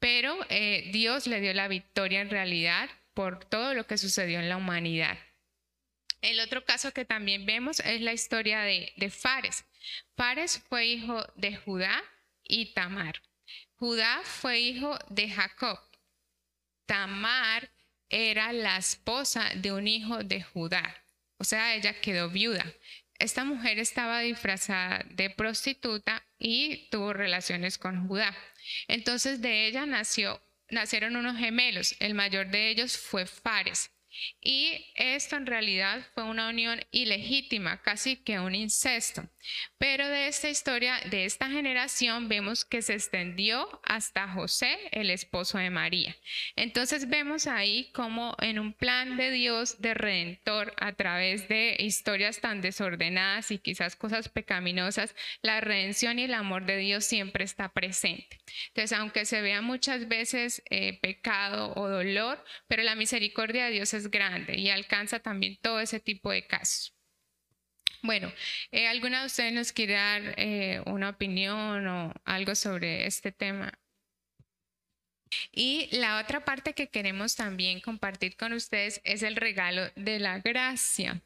pero eh, Dios le dio la victoria en realidad por todo lo que sucedió en la humanidad. El otro caso que también vemos es la historia de, Fares. Fares fue hijo de Judá y Tamar. Judá fue hijo de Jacob. Tamar era la esposa de un hijo de Judá. O sea, ella quedó viuda. Esta mujer estaba disfrazada de prostituta y tuvo relaciones con Judá. Entonces de ella nacieron unos gemelos. El mayor de ellos fue Fares. Y esto en realidad fue una unión ilegítima, casi que un incesto. Pero de esta historia, de esta generación, vemos que se extendió hasta José, el esposo de María. Entonces vemos ahí como en un plan de Dios de redentor a través de historias tan desordenadas y quizás cosas pecaminosas, la redención y el amor de Dios siempre está presente. Entonces, aunque se vea muchas veces eh, pecado o dolor, pero la misericordia de Dios es grande y alcanza también todo ese tipo de casos. Bueno, eh, ¿alguna de ustedes nos quiere dar eh, una opinión o algo sobre este tema? Y la otra parte que queremos también compartir con ustedes es el regalo de la gracia.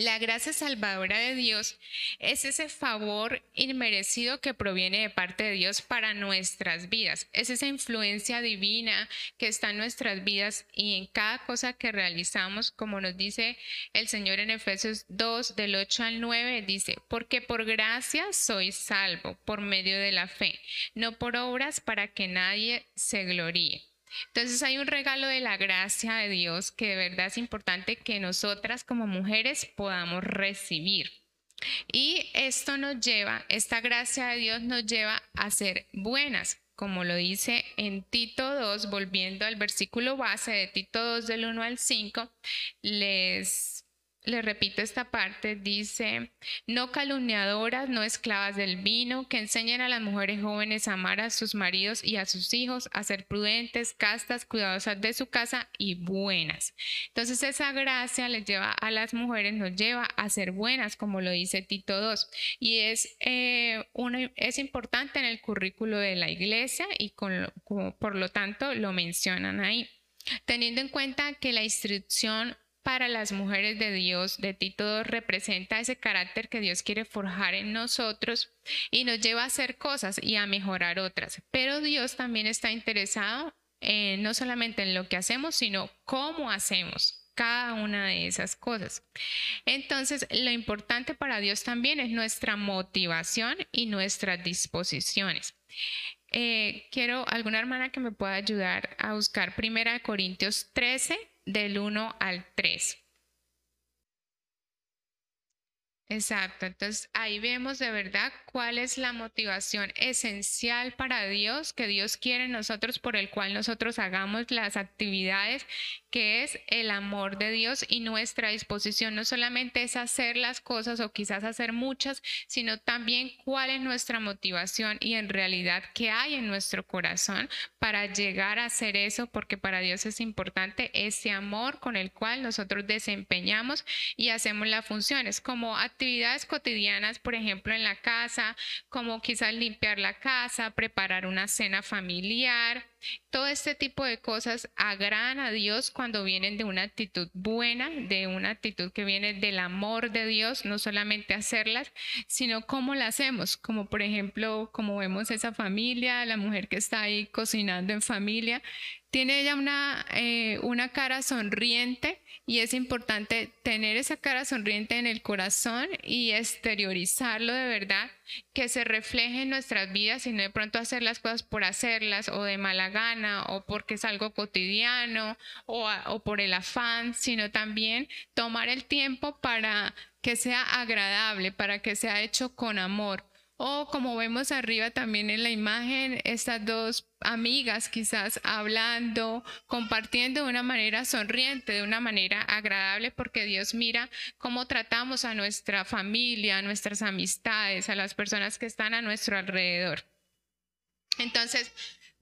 La gracia salvadora de Dios es ese favor inmerecido que proviene de parte de Dios para nuestras vidas. Es esa influencia divina que está en nuestras vidas y en cada cosa que realizamos, como nos dice el Señor en Efesios 2 del 8 al 9, dice, porque por gracia soy salvo por medio de la fe, no por obras para que nadie se gloríe. Entonces hay un regalo de la gracia de Dios que de verdad es importante que nosotras como mujeres podamos recibir. Y esto nos lleva, esta gracia de Dios nos lleva a ser buenas, como lo dice en Tito 2, volviendo al versículo base de Tito 2 del 1 al 5, les le repito esta parte, dice, no calumniadoras, no esclavas del vino, que enseñen a las mujeres jóvenes a amar a sus maridos y a sus hijos, a ser prudentes, castas, cuidadosas de su casa y buenas. Entonces esa gracia les lleva a las mujeres, nos lleva a ser buenas, como lo dice Tito II. Y es, eh, es importante en el currículo de la iglesia y por lo tanto lo mencionan ahí. Teniendo en cuenta que la instrucción para las mujeres de Dios de Tito representa ese carácter que Dios quiere forjar en nosotros y nos lleva a hacer cosas y a mejorar otras. Pero Dios también está interesado en, no solamente en lo que hacemos, sino cómo hacemos cada una de esas cosas. Entonces, lo importante para Dios también es nuestra motivación y nuestras disposiciones. Eh, quiero alguna hermana que me pueda ayudar a buscar Primera Corintios 13 del 1 al 3. Exacto, entonces ahí vemos de verdad cuál es la motivación esencial para Dios, que Dios quiere en nosotros, por el cual nosotros hagamos las actividades, que es el amor de Dios y nuestra disposición. No solamente es hacer las cosas o quizás hacer muchas, sino también cuál es nuestra motivación y en realidad qué hay en nuestro corazón para llegar a hacer eso, porque para Dios es importante ese amor con el cual nosotros desempeñamos y hacemos las funciones como actividades cotidianas, por ejemplo, en la casa, como quizás limpiar la casa, preparar una cena familiar. Todo este tipo de cosas agradan a Dios cuando vienen de una actitud buena, de una actitud que viene del amor de Dios, no solamente hacerlas, sino cómo las hacemos, como por ejemplo, como vemos esa familia, la mujer que está ahí cocinando en familia, tiene ella una, eh, una cara sonriente y es importante tener esa cara sonriente en el corazón y exteriorizarlo de verdad, que se refleje en nuestras vidas y no de pronto hacer las cosas por hacerlas o de mala gana o porque es algo cotidiano o, o por el afán, sino también tomar el tiempo para que sea agradable, para que sea hecho con amor o como vemos arriba también en la imagen, estas dos amigas quizás hablando, compartiendo de una manera sonriente, de una manera agradable, porque Dios mira cómo tratamos a nuestra familia, a nuestras amistades, a las personas que están a nuestro alrededor. Entonces,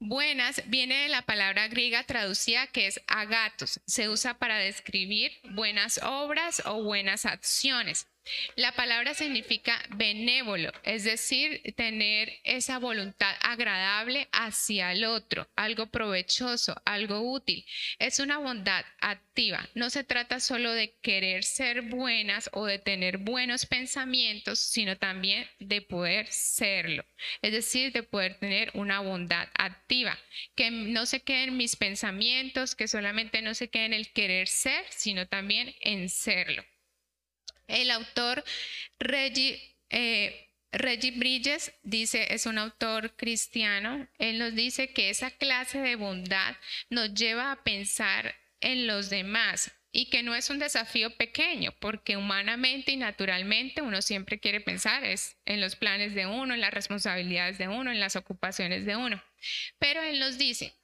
Buenas viene de la palabra griega traducida que es agatos. Se usa para describir buenas obras o buenas acciones. La palabra significa benévolo, es decir, tener esa voluntad agradable hacia el otro, algo provechoso, algo útil. Es una bondad activa. No se trata solo de querer ser buenas o de tener buenos pensamientos, sino también de poder serlo. Es decir, de poder tener una bondad activa, que no se quede en mis pensamientos, que solamente no se quede en el querer ser, sino también en serlo. El autor Reggie, eh, Bridges dice, es un autor cristiano, él nos dice que esa clase de bondad nos lleva a pensar en los demás y que no es un desafío pequeño, porque humanamente y naturalmente uno siempre quiere pensar en los planes de uno, en las responsabilidades de uno, en las ocupaciones de uno. Pero él nos dice,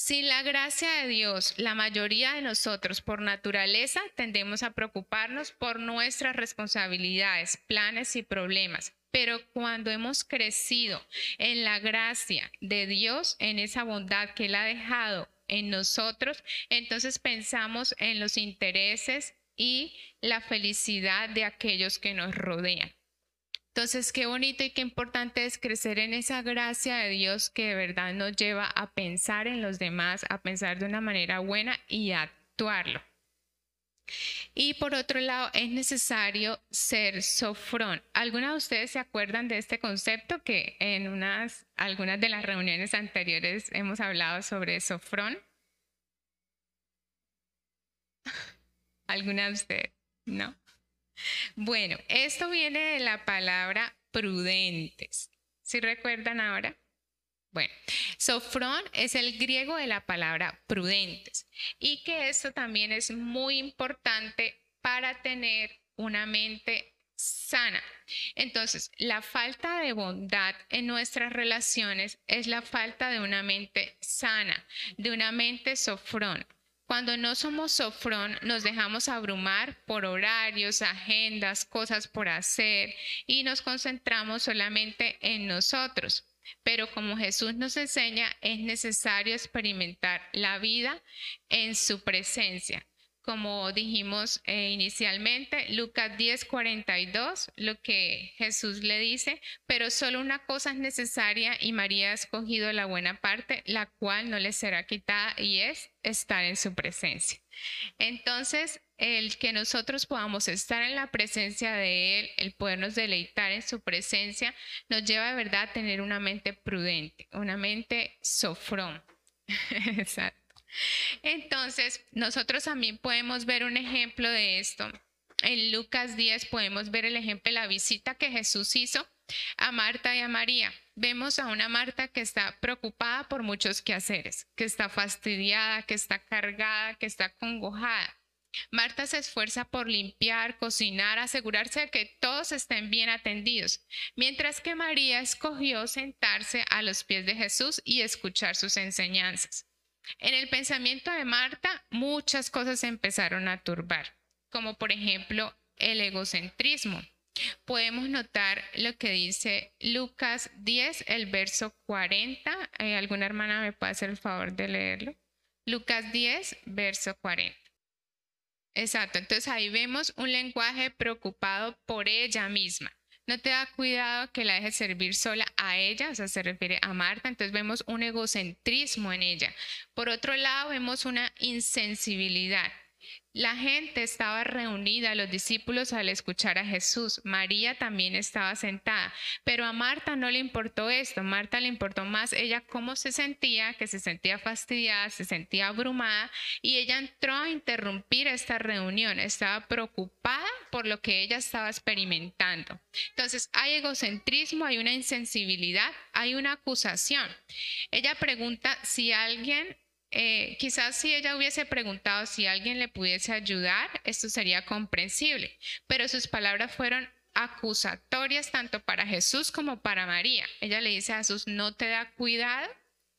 sin la gracia de Dios, la mayoría de nosotros por naturaleza tendemos a preocuparnos por nuestras responsabilidades, planes y problemas. Pero cuando hemos crecido en la gracia de Dios, en esa bondad que Él ha dejado en nosotros, entonces pensamos en los intereses y la felicidad de aquellos que nos rodean. Entonces, qué bonito y qué importante es crecer en esa gracia de Dios que de verdad nos lleva a pensar en los demás, a pensar de una manera buena y a actuarlo. Y por otro lado, es necesario ser sofrón. ¿Algunas de ustedes se acuerdan de este concepto que en unas, algunas de las reuniones anteriores hemos hablado sobre sofrón? ¿Alguna de ustedes? ¿No? Bueno, esto viene de la palabra prudentes. ¿Sí recuerdan ahora? Bueno, sofrón es el griego de la palabra prudentes y que esto también es muy importante para tener una mente sana. Entonces, la falta de bondad en nuestras relaciones es la falta de una mente sana, de una mente sofrón. Cuando no somos sofrón, nos dejamos abrumar por horarios, agendas, cosas por hacer y nos concentramos solamente en nosotros. Pero como Jesús nos enseña, es necesario experimentar la vida en su presencia como dijimos eh, inicialmente, Lucas 10, 42, lo que Jesús le dice, pero solo una cosa es necesaria y María ha escogido la buena parte, la cual no le será quitada y es estar en su presencia. Entonces, el que nosotros podamos estar en la presencia de Él, el podernos deleitar en su presencia, nos lleva de verdad a tener una mente prudente, una mente sofrón. Exacto. Entonces, nosotros también podemos ver un ejemplo de esto. En Lucas 10 podemos ver el ejemplo de la visita que Jesús hizo a Marta y a María. Vemos a una Marta que está preocupada por muchos quehaceres, que está fastidiada, que está cargada, que está congojada. Marta se esfuerza por limpiar, cocinar, asegurarse de que todos estén bien atendidos, mientras que María escogió sentarse a los pies de Jesús y escuchar sus enseñanzas. En el pensamiento de Marta, muchas cosas empezaron a turbar, como por ejemplo el egocentrismo. Podemos notar lo que dice Lucas 10, el verso 40. Eh, ¿Alguna hermana me puede hacer el favor de leerlo? Lucas 10, verso 40. Exacto, entonces ahí vemos un lenguaje preocupado por ella misma no te da cuidado que la dejes servir sola a ella, o sea, se refiere a Marta, entonces vemos un egocentrismo en ella. Por otro lado, vemos una insensibilidad. La gente estaba reunida, los discípulos al escuchar a Jesús. María también estaba sentada, pero a Marta no le importó esto. Marta le importó más ella cómo se sentía, que se sentía fastidiada, se sentía abrumada y ella entró a interrumpir esta reunión. Estaba preocupada por lo que ella estaba experimentando. Entonces hay egocentrismo, hay una insensibilidad, hay una acusación. Ella pregunta si alguien eh, quizás si ella hubiese preguntado si alguien le pudiese ayudar, esto sería comprensible, pero sus palabras fueron acusatorias tanto para Jesús como para María. Ella le dice a Jesús, no te da cuidado,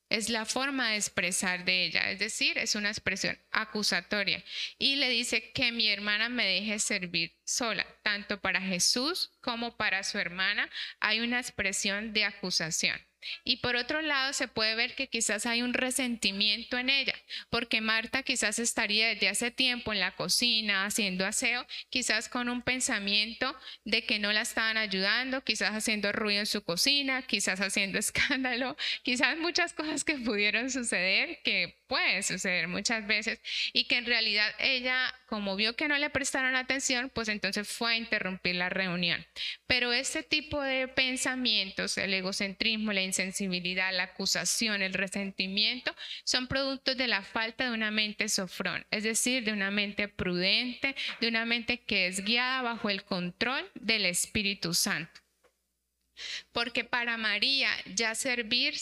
es la forma de expresar de ella, es decir, es una expresión acusatoria. Y le dice que mi hermana me deje servir sola, tanto para Jesús como para su hermana hay una expresión de acusación. Y por otro lado, se puede ver que quizás hay un resentimiento en ella, porque Marta quizás estaría desde hace tiempo en la cocina haciendo aseo, quizás con un pensamiento de que no la estaban ayudando, quizás haciendo ruido en su cocina, quizás haciendo escándalo, quizás muchas cosas que pudieron suceder, que pueden suceder muchas veces, y que en realidad ella, como vio que no le prestaron atención, pues entonces fue a interrumpir la reunión. Pero este tipo de pensamientos, el egocentrismo, la insensibilidad, la acusación, el resentimiento, son productos de la falta de una mente sofrón, es decir, de una mente prudente, de una mente que es guiada bajo el control del Espíritu Santo. Porque para María ya servir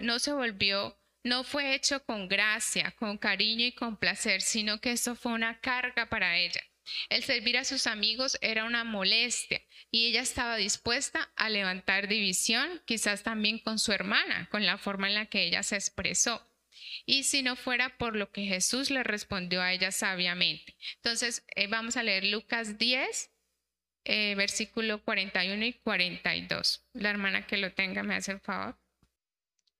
no se volvió no fue hecho con gracia, con cariño y con placer, sino que eso fue una carga para ella. El servir a sus amigos era una molestia y ella estaba dispuesta a levantar división, quizás también con su hermana, con la forma en la que ella se expresó. Y si no fuera por lo que Jesús le respondió a ella sabiamente. Entonces, eh, vamos a leer Lucas 10, eh, versículo 41 y 42. La hermana que lo tenga me hace el favor.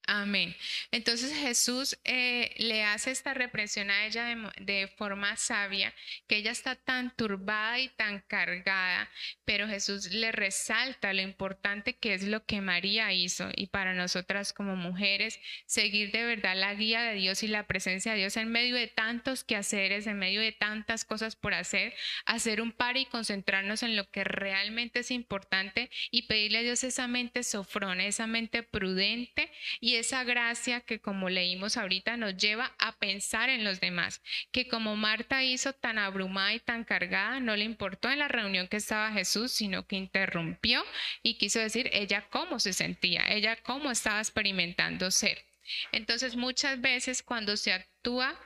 Amén. Entonces Jesús eh, le hace esta represión a ella de, forma sabia, que ella está tan turbada y tan cargada, pero Jesús le resalta lo importante que es lo que María hizo y para nosotras como mujeres, seguir de verdad la guía de Dios y la presencia de Dios en medio de tantos quehaceres, en medio de tantas cosas por hacer, hacer un par y concentrarnos en lo que realmente es importante y pedirle a Dios esa mente sofrona, esa mente prudente y esa gracia que como leímos ahorita nos lleva a pensar en los demás, que como Marta hizo tan abrumada y tan cargada, no le importó en la reunión que estaba Jesús, sino que interrumpió y quiso decir ella cómo se sentía, ella cómo estaba experimentando ser. Entonces muchas veces cuando se actúa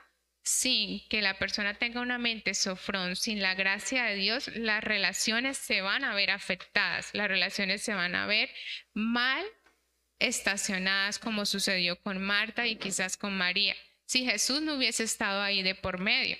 sin que la persona tenga una mente sofrón, sin la gracia de Dios, las relaciones se van a ver afectadas, las relaciones se van a ver mal estacionadas como sucedió con Marta y quizás con María. si Jesús no hubiese estado ahí de por medio.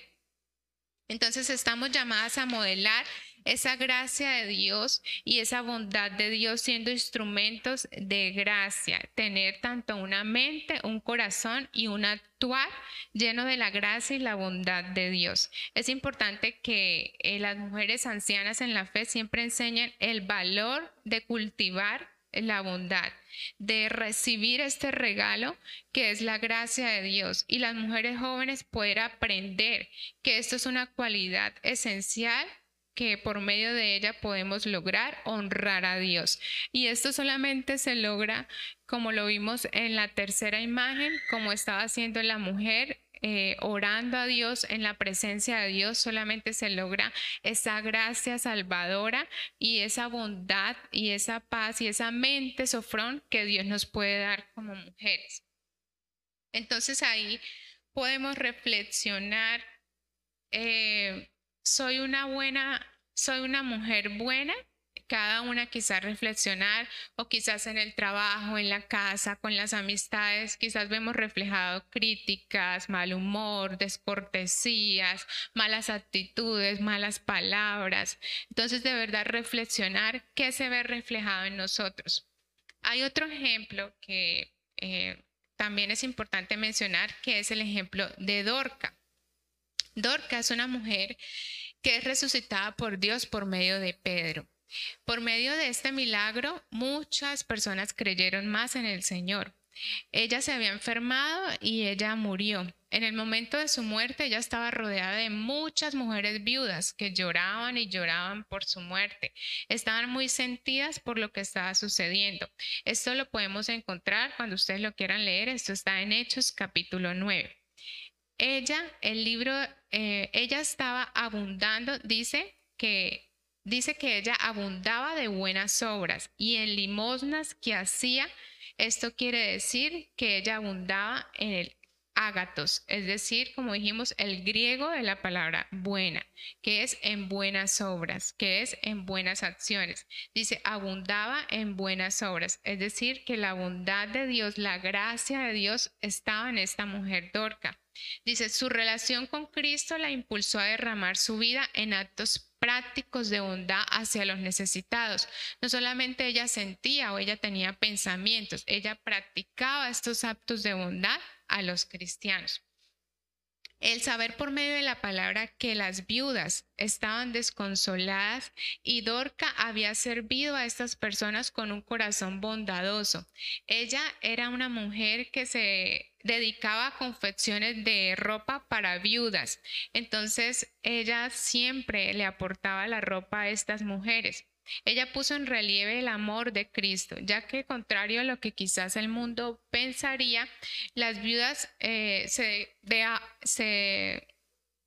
Entonces estamos llamadas a modelar esa gracia de Dios y esa bondad de Dios siendo instrumentos de gracia, tener tanto una mente, un corazón y un actuar lleno de la gracia y la bondad de Dios. Es importante que eh, las mujeres ancianas en la fe siempre enseñen el valor de cultivar la bondad, de recibir este regalo que es la gracia de Dios y las mujeres jóvenes poder aprender que esto es una cualidad esencial que por medio de ella podemos lograr honrar a Dios. Y esto solamente se logra, como lo vimos en la tercera imagen, como estaba haciendo la mujer eh, orando a Dios en la presencia de Dios, solamente se logra esa gracia salvadora y esa bondad y esa paz y esa mente sofrón que Dios nos puede dar como mujeres. Entonces ahí podemos reflexionar. Eh, soy una buena, soy una mujer buena, cada una quizás reflexionar o quizás en el trabajo, en la casa, con las amistades, quizás vemos reflejado críticas, mal humor, descortesías, malas actitudes, malas palabras. Entonces, de verdad, reflexionar qué se ve reflejado en nosotros. Hay otro ejemplo que eh, también es importante mencionar, que es el ejemplo de Dorca. Dorca es una mujer que es resucitada por Dios por medio de Pedro. Por medio de este milagro, muchas personas creyeron más en el Señor. Ella se había enfermado y ella murió. En el momento de su muerte, ella estaba rodeada de muchas mujeres viudas que lloraban y lloraban por su muerte. Estaban muy sentidas por lo que estaba sucediendo. Esto lo podemos encontrar cuando ustedes lo quieran leer. Esto está en Hechos capítulo 9 ella, el libro, eh, ella estaba abundando, dice que, dice que ella abundaba de buenas obras y en limosnas que hacía. Esto quiere decir que ella abundaba en el ágatos, es decir, como dijimos, el griego de la palabra buena, que es en buenas obras, que es en buenas acciones. Dice, abundaba en buenas obras, es decir, que la bondad de Dios, la gracia de Dios estaba en esta mujer dorca. Dice, su relación con Cristo la impulsó a derramar su vida en actos prácticos de bondad hacia los necesitados. No solamente ella sentía o ella tenía pensamientos, ella practicaba estos actos de bondad a los cristianos. El saber por medio de la palabra que las viudas estaban desconsoladas y Dorca había servido a estas personas con un corazón bondadoso. Ella era una mujer que se dedicaba confecciones de ropa para viudas. Entonces ella siempre le aportaba la ropa a estas mujeres. Ella puso en relieve el amor de Cristo, ya que contrario a lo que quizás el mundo pensaría, las viudas eh, se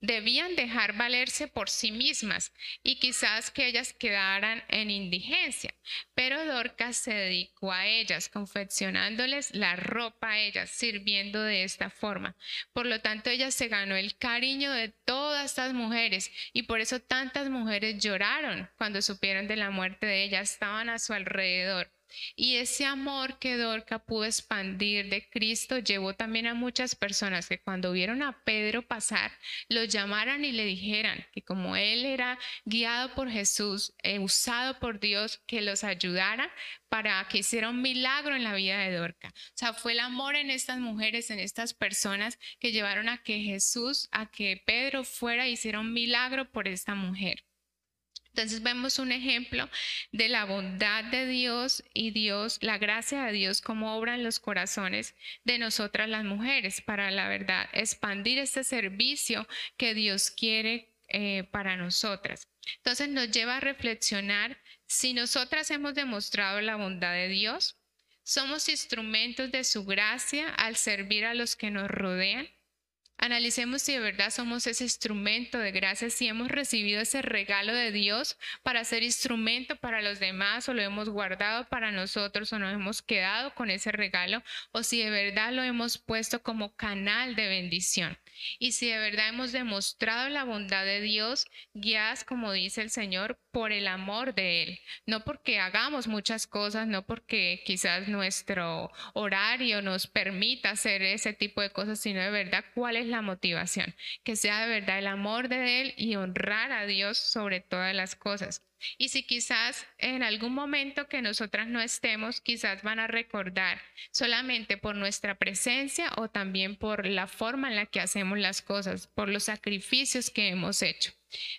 debían dejar valerse por sí mismas y quizás que ellas quedaran en indigencia. Pero Dorcas se dedicó a ellas, confeccionándoles la ropa a ellas, sirviendo de esta forma. Por lo tanto, ella se ganó el cariño de todas estas mujeres y por eso tantas mujeres lloraron cuando supieron de la muerte de ella, estaban a su alrededor. Y ese amor que Dorca pudo expandir de Cristo llevó también a muchas personas que cuando vieron a Pedro pasar, lo llamaran y le dijeran que como él era guiado por Jesús, eh, usado por Dios, que los ayudara para que hiciera un milagro en la vida de Dorca. O sea, fue el amor en estas mujeres, en estas personas que llevaron a que Jesús, a que Pedro fuera y hiciera un milagro por esta mujer. Entonces vemos un ejemplo de la bondad de Dios y Dios, la gracia de Dios, como obra en los corazones de nosotras las mujeres, para la verdad, expandir este servicio que Dios quiere eh, para nosotras. Entonces nos lleva a reflexionar si nosotras hemos demostrado la bondad de Dios, somos instrumentos de su gracia al servir a los que nos rodean. Analicemos si de verdad somos ese instrumento de gracia, si hemos recibido ese regalo de Dios para ser instrumento para los demás o lo hemos guardado para nosotros o nos hemos quedado con ese regalo o si de verdad lo hemos puesto como canal de bendición. Y si de verdad hemos demostrado la bondad de Dios, guías, como dice el Señor, por el amor de Él, no porque hagamos muchas cosas, no porque quizás nuestro horario nos permita hacer ese tipo de cosas, sino de verdad cuál es la motivación, que sea de verdad el amor de Él y honrar a Dios sobre todas las cosas. Y si quizás en algún momento que nosotras no estemos, quizás van a recordar solamente por nuestra presencia o también por la forma en la que hacemos las cosas, por los sacrificios que hemos hecho.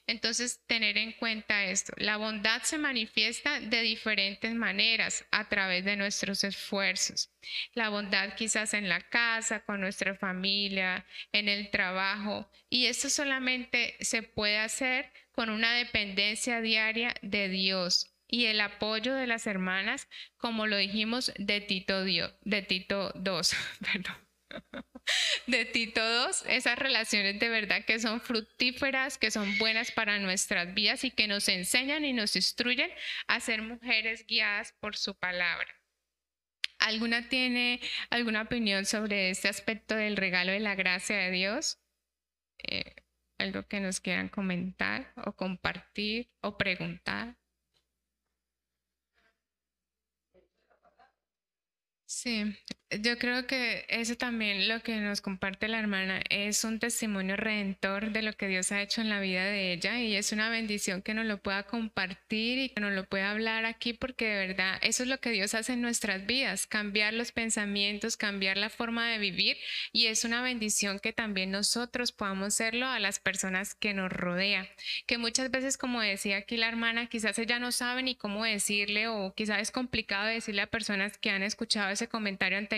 Entonces, tener en cuenta esto. La bondad se manifiesta de diferentes maneras a través de nuestros esfuerzos. La bondad quizás en la casa, con nuestra familia, en el trabajo. Y esto solamente se puede hacer con una dependencia diaria de Dios y el apoyo de las hermanas, como lo dijimos de Tito, Dios, de Tito 2, perdón de Tito 2, esas relaciones de verdad que son fructíferas, que son buenas para nuestras vidas y que nos enseñan y nos instruyen a ser mujeres guiadas por su palabra. ¿Alguna tiene alguna opinión sobre este aspecto del regalo de la gracia de Dios? Eh, algo que nos quieran comentar o compartir o preguntar. Sí, yo creo que eso también lo que nos comparte la hermana es un testimonio redentor de lo que Dios ha hecho en la vida de ella y es una bendición que nos lo pueda compartir y que nos lo pueda hablar aquí porque de verdad eso es lo que Dios hace en nuestras vidas, cambiar los pensamientos, cambiar la forma de vivir y es una bendición que también nosotros podamos hacerlo a las personas que nos rodean, que muchas veces como decía aquí la hermana, quizás ella no sabe ni cómo decirle o quizás es complicado decirle a personas que han escuchado ese comentario anterior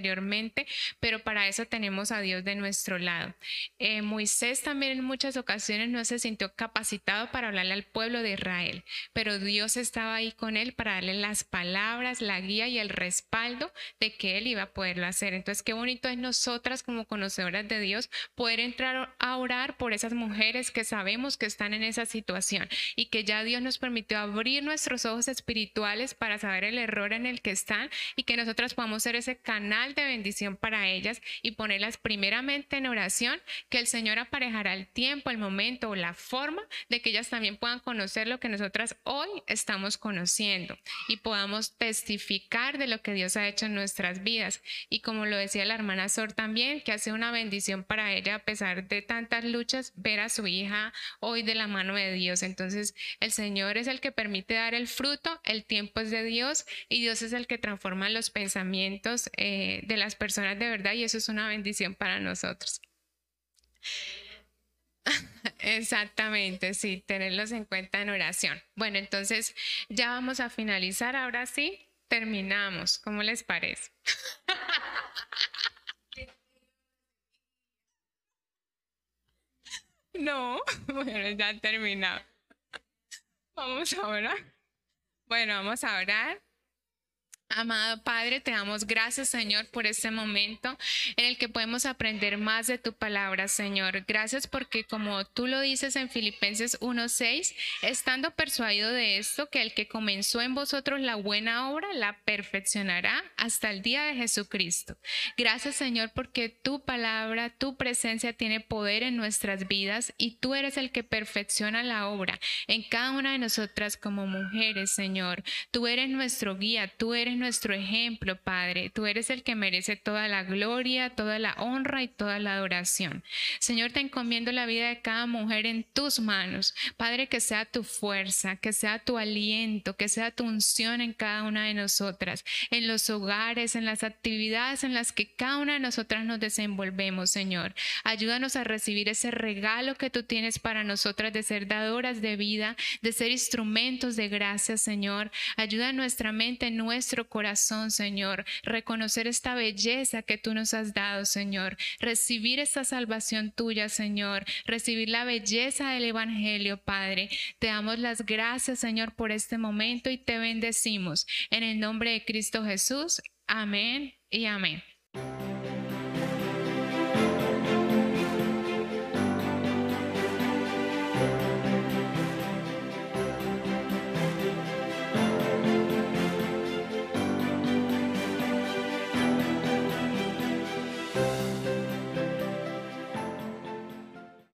pero para eso tenemos a Dios de nuestro lado. Eh, Moisés también en muchas ocasiones no se sintió capacitado para hablarle al pueblo de Israel, pero Dios estaba ahí con él para darle las palabras, la guía y el respaldo de que él iba a poderlo hacer. Entonces, qué bonito es nosotras como conocedoras de Dios poder entrar a orar por esas mujeres que sabemos que están en esa situación y que ya Dios nos permitió abrir nuestros ojos espirituales para saber el error en el que están y que nosotras podamos ser ese canal de bendición para ellas y ponerlas primeramente en oración, que el Señor aparejará el tiempo, el momento o la forma de que ellas también puedan conocer lo que nosotras hoy estamos conociendo y podamos testificar de lo que Dios ha hecho en nuestras vidas. Y como lo decía la hermana Sor también, que hace una bendición para ella a pesar de tantas luchas, ver a su hija hoy de la mano de Dios. Entonces, el Señor es el que permite dar el fruto, el tiempo es de Dios y Dios es el que transforma los pensamientos. Eh, de, las personas de verdad y eso es una bendición para nosotros. Exactamente, sí, tenerlos en cuenta en oración. Bueno, entonces ya vamos a finalizar. Ahora sí, terminamos. ¿Cómo les parece? No, bueno, ya terminado. Vamos a orar. Bueno, vamos a orar. Amado Padre, te damos gracias, Señor, por este momento en el que podemos aprender más de tu palabra, Señor. Gracias porque, como tú lo dices en Filipenses 1:6, estando persuadido de esto, que el que comenzó en vosotros la buena obra la perfeccionará hasta el día de Jesucristo. Gracias, Señor, porque tu palabra, tu presencia tiene poder en nuestras vidas y tú eres el que perfecciona la obra en cada una de nosotras como mujeres, Señor. Tú eres nuestro guía, tú eres nuestro ejemplo, Padre. Tú eres el que merece toda la gloria, toda la honra y toda la adoración. Señor, te encomiendo la vida de cada mujer en tus manos. Padre, que sea tu fuerza, que sea tu aliento, que sea tu unción en cada una de nosotras, en los hogares, en las actividades en las que cada una de nosotras nos desenvolvemos, Señor. Ayúdanos a recibir ese regalo que tú tienes para nosotras de ser dadoras de vida, de ser instrumentos de gracia, Señor. Ayuda a nuestra mente, corazón, Señor, reconocer esta belleza que tú nos has dado, Señor, recibir esta salvación tuya, Señor, recibir la belleza del Evangelio, Padre. Te damos las gracias, Señor, por este momento y te bendecimos. En el nombre de Cristo Jesús. Amén y amén.